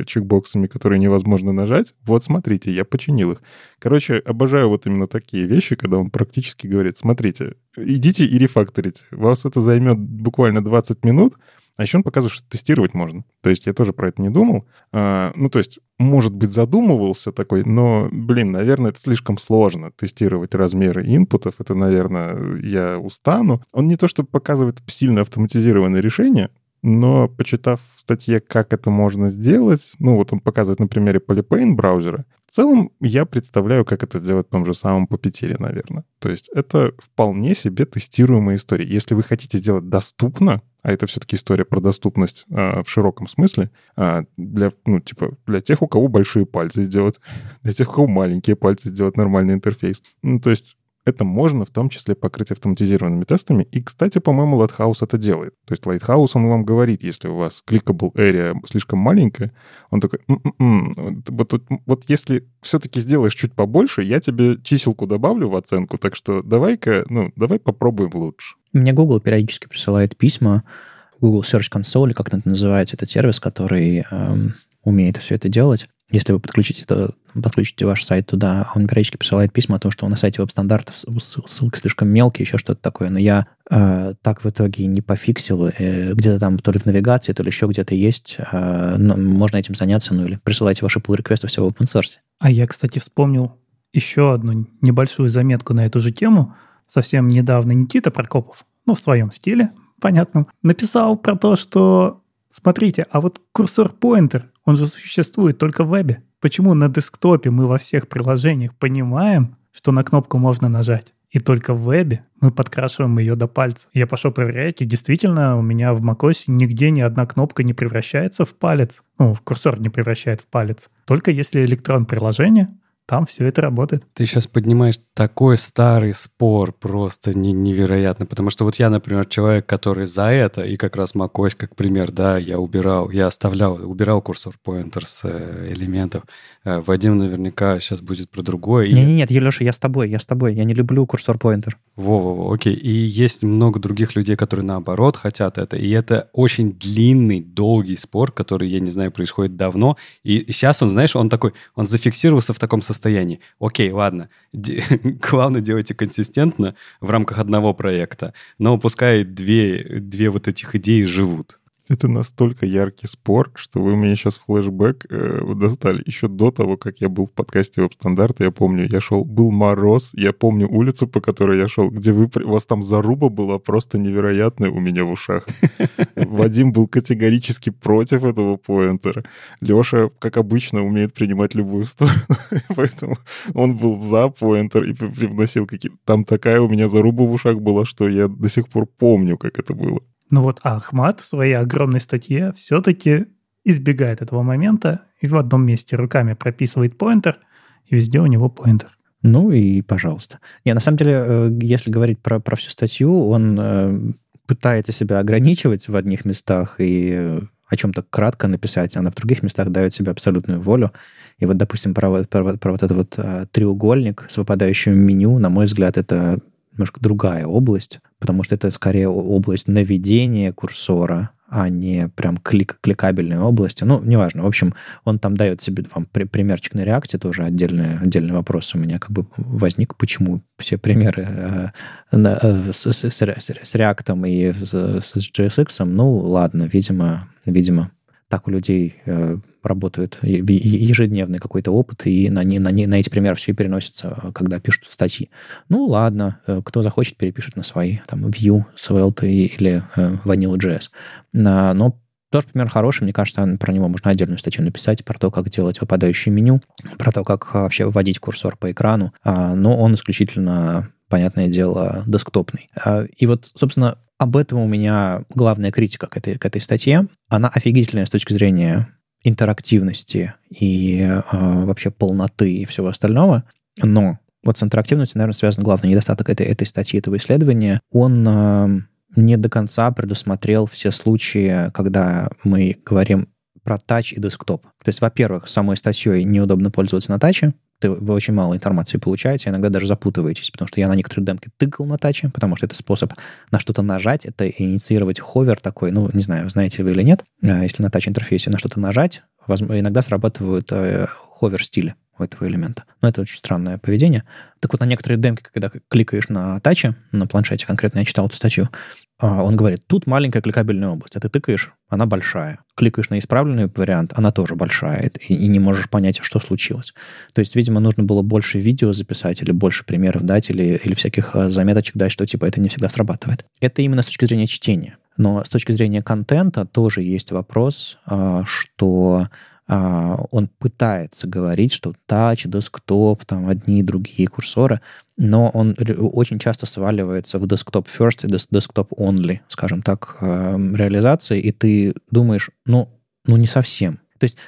э, чекбоксами, которые невозможно нажать. Вот, смотрите, я починил их. Короче, обожаю вот именно такие вещи, когда он практически говорит, смотрите, идите и рефакторите. Вас это займет буквально 20 минут, а еще он показывает, что тестировать можно. То есть я тоже про это не думал. А, ну, то есть, может быть, задумывался такой, но, блин, наверное, это слишком сложно тестировать размеры инпутов. Это, наверное, я устану. Он не то, что показывает сильно автоматизированное решение, но почитав статье, как это можно сделать, ну, вот он показывает на примере Polypain браузера, в целом я представляю, как это сделать в том же самом Puppeteer, наверное. То есть это вполне себе тестируемая история. Если вы хотите сделать доступно, а это все-таки история про доступность а, в широком смысле, а, для, ну, типа, для тех, у кого большие пальцы сделать, для тех, у кого маленькие пальцы сделать нормальный интерфейс. Ну, то есть это можно в том числе покрыть автоматизированными тестами. И, кстати, по-моему, Lighthouse это делает. То есть Lighthouse, он вам говорит, если у вас clickable area слишком маленькая, он такой, «М-м-м, вот, вот, вот если все-таки сделаешь чуть побольше, я тебе чиселку добавлю в оценку, так что давай-ка, ну, давай попробуем лучше. Мне Google периодически присылает письма, Google Search Console, как это называется, этот сервис, который эм, умеет все это делать. Если вы подключите, то, подключите ваш сайт туда, он периодически присылает письма о том, что на сайте веб-стандартов ссылки слишком мелкие, еще что-то такое. Но я э, так в итоге не пофиксил. Э, где-то там то ли в навигации, то ли еще где-то есть. Э, ну, можно этим заняться, ну или присылайте ваши pull реквесты все в open source. А я, кстати, вспомнил еще одну небольшую заметку на эту же тему. Совсем недавно Никита Прокопов, ну, в своем стиле, понятно, написал про то, что смотрите, а вот курсор-поинтер, он же существует только в вебе. Почему на десктопе мы во всех приложениях понимаем, что на кнопку можно нажать, и только в вебе мы подкрашиваем ее до пальца. Я пошел проверять, и действительно у меня в macOS нигде ни одна кнопка не превращается в палец. Ну, в курсор не превращает в палец. Только если электрон приложения там все это работает. Ты сейчас поднимаешь такой старый спор, просто не, невероятно, потому что вот я, например, человек, который за это, и как раз macOS как пример, да, я убирал, я оставлял, убирал курсор поинтер с э, элементов. Э, Вадим наверняка сейчас будет про другое. Нет, нет, нет, Леша, я с тобой, я с тобой, я не люблю курсор поинтер. Во-во-во, окей. И есть много других людей, которые наоборот хотят это, и это очень длинный, долгий спор, который, я не знаю, происходит давно, и сейчас он, знаешь, он такой, он зафиксировался в таком состоянии, состоянии. Окей, ладно, главное делайте консистентно в рамках одного проекта, но пускай две, две вот этих идеи живут. Это настолько яркий спор, что вы мне сейчас флешбэк э, достали. Еще до того, как я был в подкасте веб-стандарта, я помню, я шел, был мороз, я помню улицу, по которой я шел, где вы, у вас там заруба была просто невероятная у меня в ушах. Вадим был категорически против этого поинтера. Леша, как обычно, умеет принимать любую сторону, поэтому он был за поинтер и привносил какие-то... Там такая у меня заруба в ушах была, что я до сих пор помню, как это было. Ну вот Ахмат в своей огромной статье все-таки избегает этого момента и в одном месте руками прописывает поинтер, и везде у него поинтер. Ну и пожалуйста. Не, на самом деле, э, если говорить про, про всю статью, он э, пытается себя ограничивать в одних местах и э, о чем-то кратко написать, а в других местах дает себе абсолютную волю. И вот, допустим, про, про, про вот этот вот треугольник с выпадающим меню, на мой взгляд, это немножко другая область, потому что это скорее область наведения курсора, а не прям клик кликабельной области. Ну, неважно. В общем, он там дает себе вам при, примерчик на реакте, тоже отдельный, отдельный вопрос у меня как бы возник, почему все примеры э, э, с, с, с, с реактом и с, с JSX, ну, ладно, видимо, видимо, так у людей э, работают ежедневный какой-то опыт, и на, на, на эти примеры все переносится, э, когда пишут статьи. Ну, ладно, э, кто захочет, перепишет на свои, там, Vue, Svelte или э, Vanilla.js. Но тоже пример хороший, мне кажется, про него можно отдельную статью написать, про то, как делать выпадающее меню, про то, как вообще вводить курсор по экрану, а, но он исключительно понятное дело, десктопный. А, и вот, собственно, об этом у меня главная критика к этой, к этой статье. Она офигительная с точки зрения интерактивности и э, вообще полноты и всего остального. Но вот с интерактивностью, наверное, связан главный недостаток этой, этой статьи, этого исследования. Он э, не до конца предусмотрел все случаи, когда мы говорим про тач и десктоп. То есть, во-первых, самой статьей неудобно пользоваться на таче, ты, вы очень мало информации получаете, иногда даже запутываетесь, потому что я на некоторые демки тыкал на таче, потому что это способ на что-то нажать, это инициировать ховер такой, ну, не знаю, знаете вы или нет, а, если на тач-интерфейсе на что-то нажать, иногда срабатывают э, ховер-стили у этого элемента. Но это очень странное поведение. Так вот, на некоторые демки, когда кликаешь на таче, на планшете конкретно, я читал эту статью, он говорит, тут маленькая кликабельная область, а ты тыкаешь, она большая. Кликаешь на исправленный вариант, она тоже большая, и, и не можешь понять, что случилось. То есть, видимо, нужно было больше видео записать, или больше примеров дать, или, или всяких а, заметочек дать, что типа это не всегда срабатывает. Это именно с точки зрения чтения. Но с точки зрения контента тоже есть вопрос, а, что а, он пытается говорить, что тач, десктоп, там одни и другие курсоры, но он очень часто сваливается в desktop first и desktop only, скажем так, а, реализации, и ты думаешь, ну, ну не совсем. То есть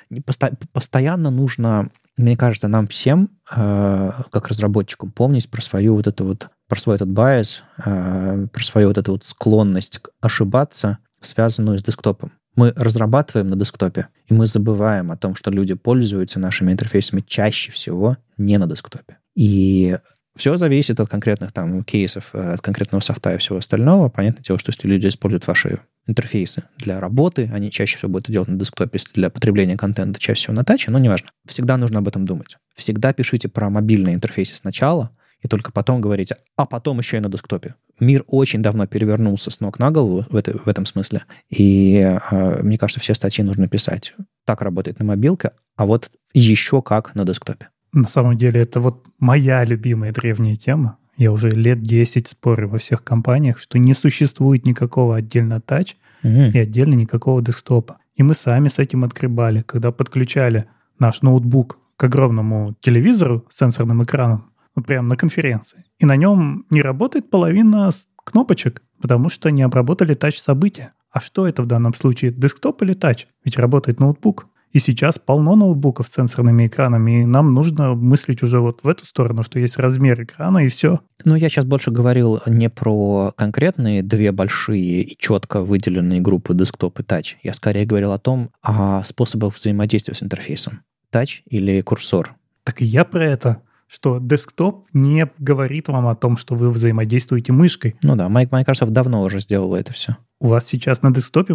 постоянно нужно, мне кажется, нам всем, а, как разработчикам, помнить про свою вот это вот, про свой этот bias, про свою вот эту вот склонность ошибаться, связанную с десктопом мы разрабатываем на десктопе, и мы забываем о том, что люди пользуются нашими интерфейсами чаще всего не на десктопе. И все зависит от конкретных там кейсов, от конкретного софта и всего остального. Понятное дело, что если люди используют ваши интерфейсы для работы, они чаще всего будут делать на десктопе, если для потребления контента чаще всего на таче, но неважно. Всегда нужно об этом думать. Всегда пишите про мобильные интерфейсы сначала, и только потом говорите, а потом еще и на десктопе. Мир очень давно перевернулся с ног на голову в, это, в этом смысле, и э, мне кажется, все статьи нужно писать. Так работает на мобилке, а вот еще как на десктопе. На самом деле это вот моя любимая древняя тема. Я уже лет 10 спорю во всех компаниях, что не существует никакого отдельно тач mm-hmm. и отдельно никакого десктопа. И мы сами с этим отгребали, когда подключали наш ноутбук к огромному телевизору с сенсорным экраном, вот прямо на конференции. И на нем не работает половина кнопочек, потому что не обработали тач-события. А что это в данном случае, десктоп или тач? Ведь работает ноутбук. И сейчас полно ноутбуков с сенсорными экранами, и нам нужно мыслить уже вот в эту сторону, что есть размер экрана и все. Ну, я сейчас больше говорил не про конкретные две большие и четко выделенные группы десктоп и тач. Я скорее говорил о том, о способах взаимодействия с интерфейсом. Тач или курсор. Так и я про это что десктоп не говорит вам о том, что вы взаимодействуете мышкой. Ну да, Microsoft давно уже сделала это все. У вас сейчас на десктопе,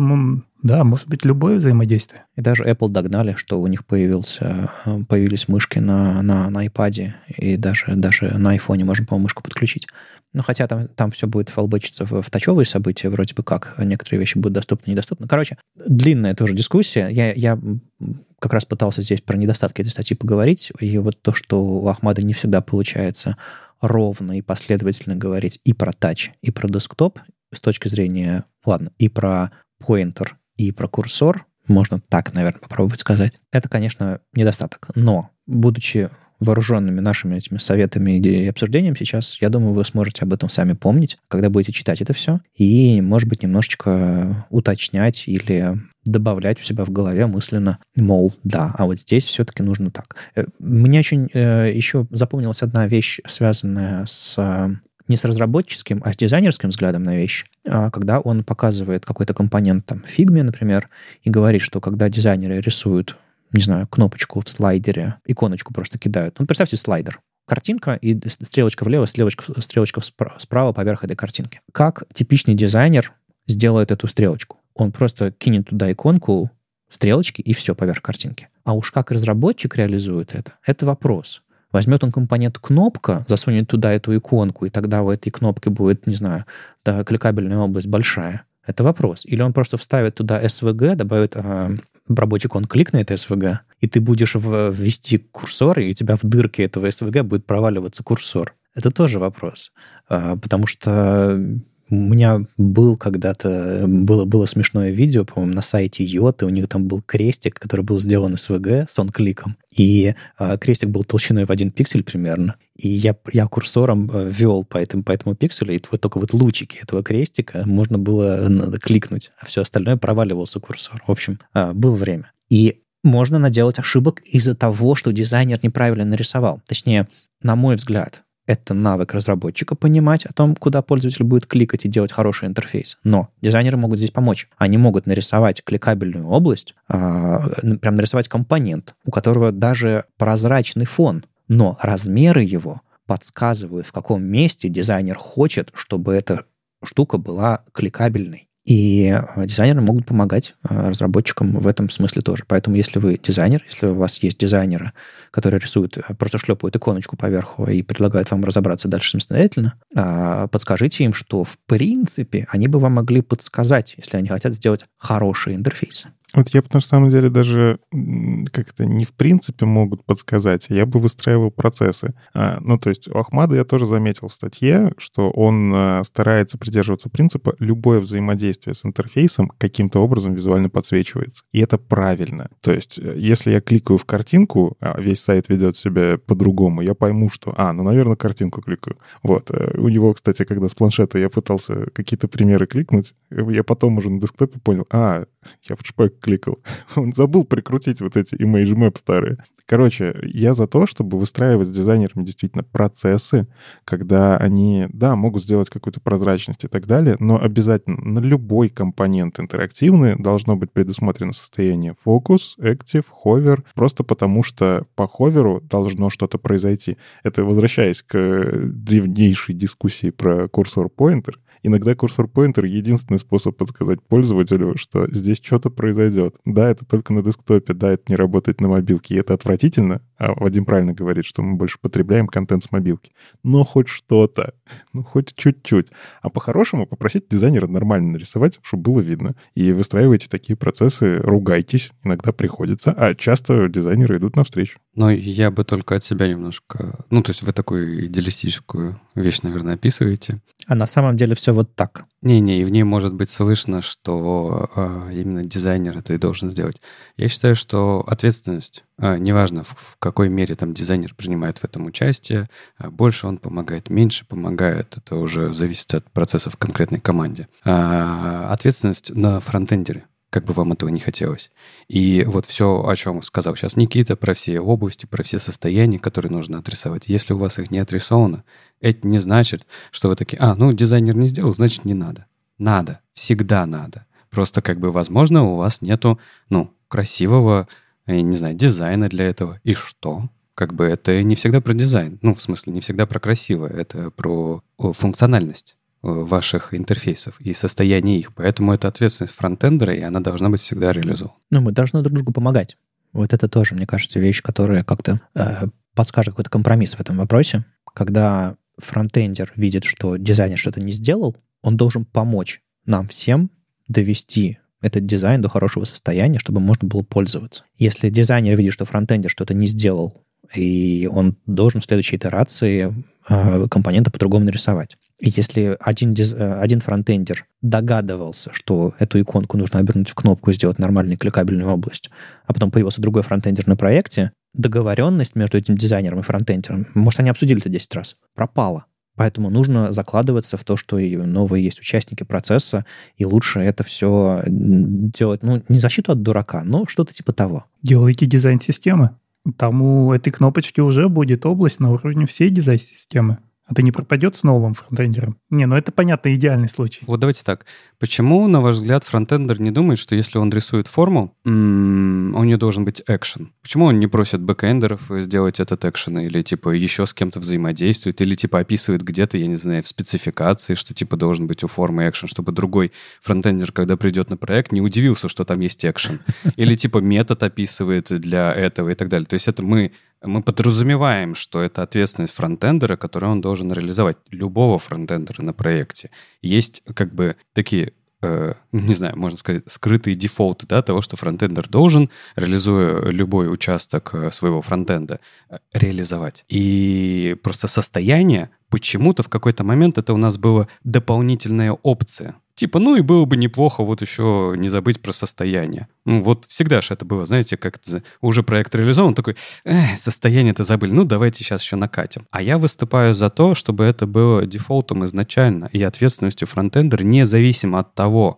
да, может быть любое взаимодействие. И даже Apple догнали, что у них появился, э, появились мышки на, на, на iPad, и даже, даже на iPhone можно, по-моему, мышку подключить. Ну, хотя там, там все будет фалбычиться в, в тачевые события, вроде бы как. Некоторые вещи будут доступны, недоступны. Короче, длинная тоже дискуссия. Я, я как раз пытался здесь про недостатки этой статьи поговорить. И вот то, что у Ахмада не всегда получается ровно и последовательно говорить и про тач, и про десктоп с точки зрения, ладно, и про поинтер, и про курсор, можно так, наверное, попробовать сказать. Это, конечно, недостаток. Но, будучи вооруженными нашими этими советами и обсуждением сейчас, я думаю, вы сможете об этом сами помнить, когда будете читать это все, и, может быть, немножечко уточнять или добавлять у себя в голове мысленно, мол, да, а вот здесь все-таки нужно так. Э, мне очень э, еще запомнилась одна вещь, связанная с э, не с разработческим, а с дизайнерским взглядом на вещь, а когда он показывает какой-то компонент, там, Figma, например, и говорит, что когда дизайнеры рисуют не знаю, кнопочку в слайдере, иконочку просто кидают. Ну, представьте слайдер. Картинка и стрелочка влево, стрелочка, стрелочка справа поверх этой картинки. Как типичный дизайнер сделает эту стрелочку? Он просто кинет туда иконку, стрелочки и все поверх картинки. А уж как разработчик реализует это, это вопрос. Возьмет он компонент кнопка, засунет туда эту иконку, и тогда у этой кнопки будет, не знаю, да, кликабельная область большая. Это вопрос. Или он просто вставит туда SVG, добавит э, рабочий он кликнет SVG, и ты будешь ввести курсор, и у тебя в дырке этого SVG будет проваливаться курсор. Это тоже вопрос. А, потому что у меня был когда-то, было, было смешное видео, по-моему, на сайте Йоты, у них там был крестик, который был сделан SVG с он-кликом, и а, крестик был толщиной в один пиксель примерно, и я, я курсором а, вел по этому, по этому пикселю, и вот только вот лучики этого крестика можно было кликнуть, а все остальное проваливался курсор. В общем, а, было время. И можно наделать ошибок из-за того, что дизайнер неправильно нарисовал. Точнее, на мой взгляд, это навык разработчика понимать о том, куда пользователь будет кликать и делать хороший интерфейс. Но дизайнеры могут здесь помочь. Они могут нарисовать кликабельную область, а, прям нарисовать компонент, у которого даже прозрачный фон, но размеры его подсказывают, в каком месте дизайнер хочет, чтобы эта штука была кликабельной. И э, дизайнеры могут помогать э, разработчикам в этом смысле тоже. Поэтому, если вы дизайнер, если у вас есть дизайнеры, которые рисуют, э, просто шлепают иконочку поверху и предлагают вам разобраться дальше самостоятельно, а, подскажите им, что в принципе они бы вам могли подсказать, если они хотят сделать хорошие интерфейсы. Вот я бы на самом деле даже как-то не в принципе могут подсказать, я бы выстраивал процессы. А, ну, то есть у Ахмада я тоже заметил в статье, что он а, старается придерживаться принципа любое взаимодействие с интерфейсом каким-то образом визуально подсвечивается. И это правильно. То есть э, если я кликаю в картинку, а весь сайт ведет себя по-другому, я пойму, что, а, ну, наверное, картинку кликаю. Вот. Э, у него, кстати, когда с планшета я пытался какие-то примеры кликнуть, я потом уже на десктопе понял, а, я шпек кликал. Он забыл прикрутить вот эти image map старые. Короче, я за то, чтобы выстраивать с дизайнерами действительно процессы, когда они, да, могут сделать какую-то прозрачность и так далее, но обязательно на любой компонент интерактивный должно быть предусмотрено состояние фокус, active, hover, просто потому что по ховеру должно что-то произойти. Это возвращаясь к древнейшей дискуссии про курсор-поинтер, Иногда курсор-поинтер — единственный способ подсказать пользователю, что здесь что-то произойдет. Да, это только на десктопе, да, это не работает на мобилке, и это отвратительно, а Вадим правильно говорит, что мы больше потребляем контент с мобилки. Но хоть что-то, ну хоть чуть-чуть. А по-хорошему попросить дизайнера нормально нарисовать, чтобы было видно. И выстраивайте такие процессы, ругайтесь, иногда приходится, а часто дизайнеры идут навстречу. Но я бы только от себя немножко... Ну, то есть вы такую идеалистическую вещь, наверное, описываете. А на самом деле все вот так. Не-не, и в ней может быть слышно, что э, именно дизайнер это и должен сделать. Я считаю, что ответственность, э, неважно в, в какой мере там дизайнер принимает в этом участие, э, больше он помогает, меньше помогает, это уже зависит от процессов в конкретной команде. Э, ответственность на фронтендере как бы вам этого не хотелось. И вот все, о чем сказал сейчас Никита, про все области, про все состояния, которые нужно отрисовать. Если у вас их не отрисовано, это не значит, что вы такие, а, ну, дизайнер не сделал, значит, не надо. Надо, всегда надо. Просто как бы, возможно, у вас нету, ну, красивого, я не знаю, дизайна для этого. И что? Как бы это не всегда про дизайн. Ну, в смысле, не всегда про красивое. Это про функциональность. Э, ваших интерфейсов и состояние их. Поэтому это ответственность фронтендера, и она должна быть всегда реализована. Ну, мы должны друг другу помогать. Вот это тоже, мне кажется, вещь, которая как-то э, подскажет какой-то компромисс в этом вопросе. Когда фронтендер видит, что дизайнер что-то не сделал, он должен помочь нам всем довести этот дизайн до хорошего состояния, чтобы можно было пользоваться. Если дизайнер видит, что фронтендер что-то не сделал, и он должен в следующей итерации э, компоненты по-другому нарисовать. И если один. Э, один фронтендер догадывался, что эту иконку нужно обернуть в кнопку и сделать нормальную кликабельную область, а потом появился другой фронтендер на проекте, договоренность между этим дизайнером и фронтендером, может, они обсудили это 10 раз, пропала. Поэтому нужно закладываться в то, что и новые есть участники процесса, и лучше это все делать, ну, не защиту от дурака, но что-то типа того. Делайте дизайн-системы. Там у этой кнопочки уже будет область на уровне всей дизайн-системы. Это не пропадет с новым фронтендером? Не, ну это понятно, идеальный случай. Вот давайте так. Почему, на ваш взгляд, фронтендер не думает, что если он рисует форму, у нее должен быть экшен? Почему он не просит бэкэндеров сделать этот экшен? Или типа еще с кем-то взаимодействует? Или типа описывает где-то, я не знаю, в спецификации, что типа должен быть у формы экшен, чтобы другой фронтендер, когда придет на проект, не удивился, что там есть экшен? Или типа метод описывает для этого и так далее. То есть это мы мы подразумеваем, что это ответственность фронтендера, которую он должен реализовать, любого фронтендера на проекте. Есть как бы такие э, не знаю, можно сказать, скрытые дефолты да, того, что фронтендер должен, реализуя любой участок э, своего фронтенда, э, реализовать. И просто состояние, почему-то в какой-то момент это у нас была дополнительная опция. Типа, ну и было бы неплохо вот еще не забыть про состояние. Ну, вот всегда же это было, знаете, как уже проект реализован, такой, состояние-то забыли, ну давайте сейчас еще накатим. А я выступаю за то, чтобы это было дефолтом изначально и ответственностью фронтендера, независимо от того,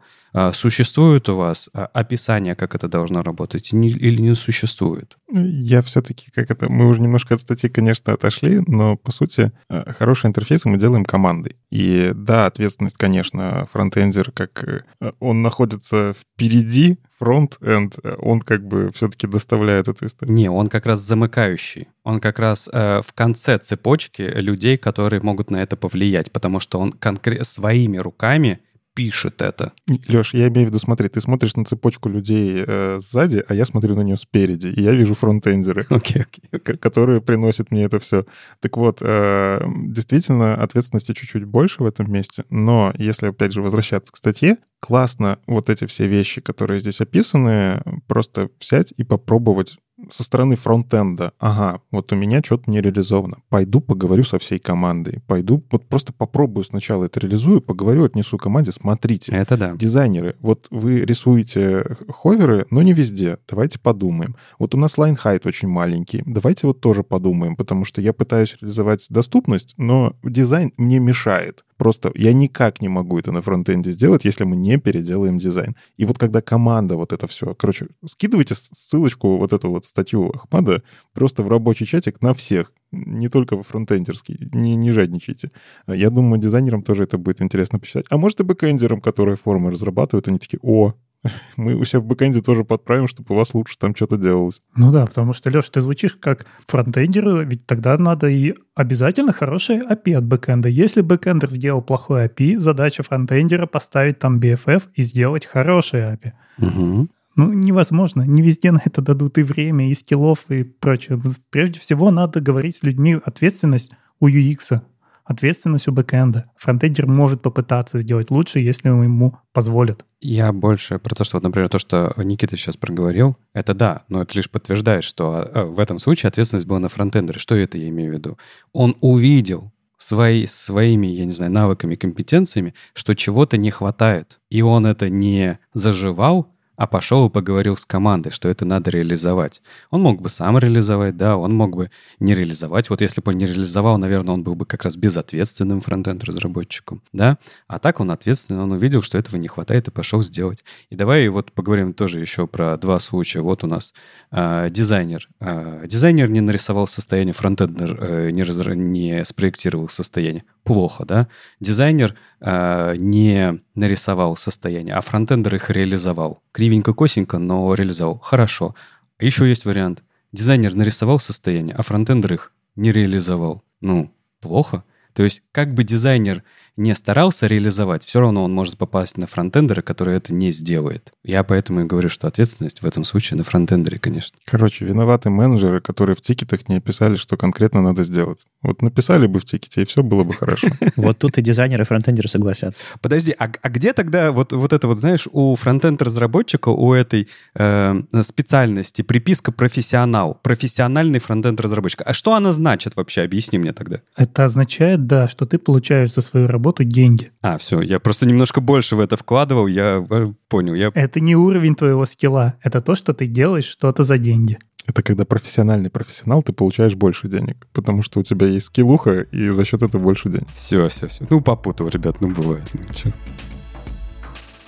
существует у вас а, описание, как это должно работать, или не существует? Я все-таки, как это, мы уже немножко от статьи, конечно, отошли, но, по сути, а, хороший интерфейс мы делаем командой. И да, ответственность, конечно, фронтендер, как э, он находится впереди, фронт-энд, он как бы все-таки доставляет эту историю. Не, он как раз замыкающий. Он как раз э, в конце цепочки людей, которые могут на это повлиять, потому что он конкретно своими руками пишет это. Леш, я имею в виду, смотри, ты смотришь на цепочку людей э, сзади, а я смотрю на нее спереди, и я вижу фронтендеры, okay, okay. которые приносят мне это все. Так вот, э, действительно, ответственности чуть-чуть больше в этом месте, но если, опять же, возвращаться к статье, классно вот эти все вещи, которые здесь описаны, просто взять и попробовать со стороны фронтенда, ага, вот у меня что-то не реализовано. Пойду поговорю со всей командой. Пойду, вот просто попробую сначала это реализую, поговорю, отнесу команде, смотрите. Это да. Дизайнеры, вот вы рисуете ховеры, но не везде. Давайте подумаем. Вот у нас line height очень маленький. Давайте вот тоже подумаем, потому что я пытаюсь реализовать доступность, но дизайн мне мешает. Просто я никак не могу это на фронтенде сделать, если мы не переделаем дизайн. И вот когда команда вот это все... Короче, скидывайте ссылочку, вот эту вот статью Ахмада просто в рабочий чатик на всех, не только во фронтендерский. Не, не жадничайте. Я думаю, дизайнерам тоже это будет интересно почитать. А может и бэкэндерам, которые формы разрабатывают, они такие, о, Мы у себя в бэкэнде тоже подправим, чтобы у вас лучше там что-то делалось. Ну да, потому что, Леша, ты звучишь как фронтендер, ведь тогда надо и обязательно хорошее API от бэкэнда. Если бэкэндер сделал плохой API, задача фронтендера поставить там BFF и сделать хорошее API. Угу. Ну, невозможно. Не везде на это дадут и время, и скиллов, и прочее. Прежде всего, надо говорить с людьми ответственность у UX, ответственность у бэкэнда. Фронтендер может попытаться сделать лучше, если ему позволят. Я больше про то, что, вот, например, то, что Никита сейчас проговорил, это да, но это лишь подтверждает, что э, в этом случае ответственность была на фронтендере. Что это я имею в виду? Он увидел свои, своими, я не знаю, навыками, компетенциями, что чего-то не хватает. И он это не заживал, а пошел и поговорил с командой, что это надо реализовать. Он мог бы сам реализовать, да, он мог бы не реализовать. Вот если бы он не реализовал, наверное, он был бы как раз безответственным фронтенд-разработчиком, да. А так он ответственный, он увидел, что этого не хватает и пошел сделать. И давай вот поговорим тоже еще про два случая. Вот у нас э, дизайнер. Э, дизайнер не нарисовал состояние, фронтендер э, не, разра... не спроектировал состояние. Плохо, да. Дизайнер э, не нарисовал состояние, а фронтендер их реализовал. Кривенько-косенько, но реализовал. Хорошо. Еще есть вариант. Дизайнер нарисовал состояние, а фронтендер их не реализовал. Ну, плохо. То есть, как бы дизайнер не старался реализовать, все равно он может попасть на фронтендера, который это не сделает. Я поэтому и говорю, что ответственность в этом случае на фронтендере, конечно. Короче, виноваты менеджеры, которые в тикетах не описали, что конкретно надо сделать. Вот написали бы в тикете, и все было бы хорошо. Вот тут и дизайнеры, и фронтендеры согласятся. Подожди, а, а где тогда вот, вот это вот, знаешь, у фронтенд-разработчика, у этой э, специальности приписка профессионал, профессиональный фронтенд-разработчик? А что она значит вообще? Объясни мне тогда. Это означает, да, что ты получаешь за свою работу деньги. А, все, я просто немножко больше в это вкладывал, я э, понял. Я... Это не уровень твоего скилла, это то, что ты делаешь что-то за деньги. Это когда профессиональный профессионал, ты получаешь больше денег, потому что у тебя есть скиллуха, и за счет этого больше денег. Все, все, все. Ну, попутал, ребят, ну, бывает. Ну, чё.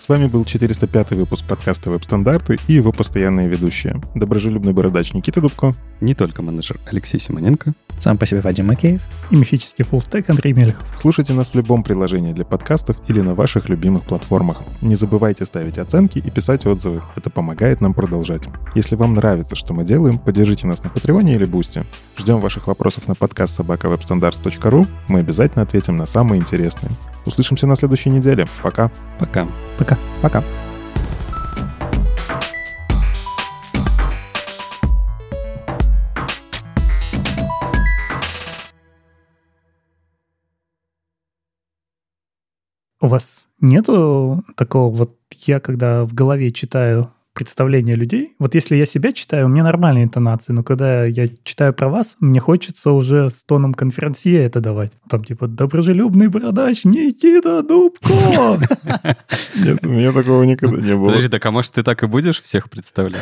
С вами был 405 выпуск подкаста «Веб-стандарты» и его постоянные ведущие. Доброжелюбный бородач Никита Дубко. Не только менеджер Алексей Симоненко. Сам по себе Вадим Макеев. И мифический фуллстек Андрей Мелехов. Слушайте нас в любом приложении для подкастов или на ваших любимых платформах. Не забывайте ставить оценки и писать отзывы. Это помогает нам продолжать. Если вам нравится, что мы делаем, поддержите нас на Патреоне или Бусти. Ждем ваших вопросов на podcast собака web-standards.ru. Мы обязательно ответим на самые интересные. Услышимся на следующей неделе. Пока. Пока. Пока. Пока. У вас нету такого, вот я когда в голове читаю представление людей, вот если я себя читаю, у меня нормальные интонации, но когда я читаю про вас, мне хочется уже с тоном конферансье это давать. Там типа «Доброжелюбный бородач Никита Дубко!» Нет, у меня такого никогда не было. Подожди, так а может ты так и будешь всех представлять?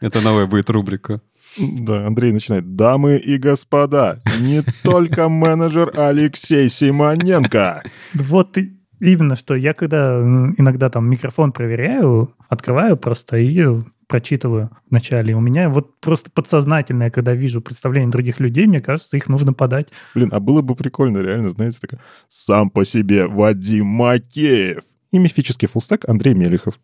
Это новая будет рубрика. Да, Андрей начинает. Дамы и господа, не только менеджер Алексей Симоненко. Вот и именно что я когда иногда там микрофон проверяю, открываю просто и прочитываю вначале. У меня вот просто подсознательное, когда вижу представления других людей, мне кажется, их нужно подать. Блин, а было бы прикольно, реально, знаете, такая, сам по себе Вадим Макеев и мифический фуллстек Андрей Мелехов.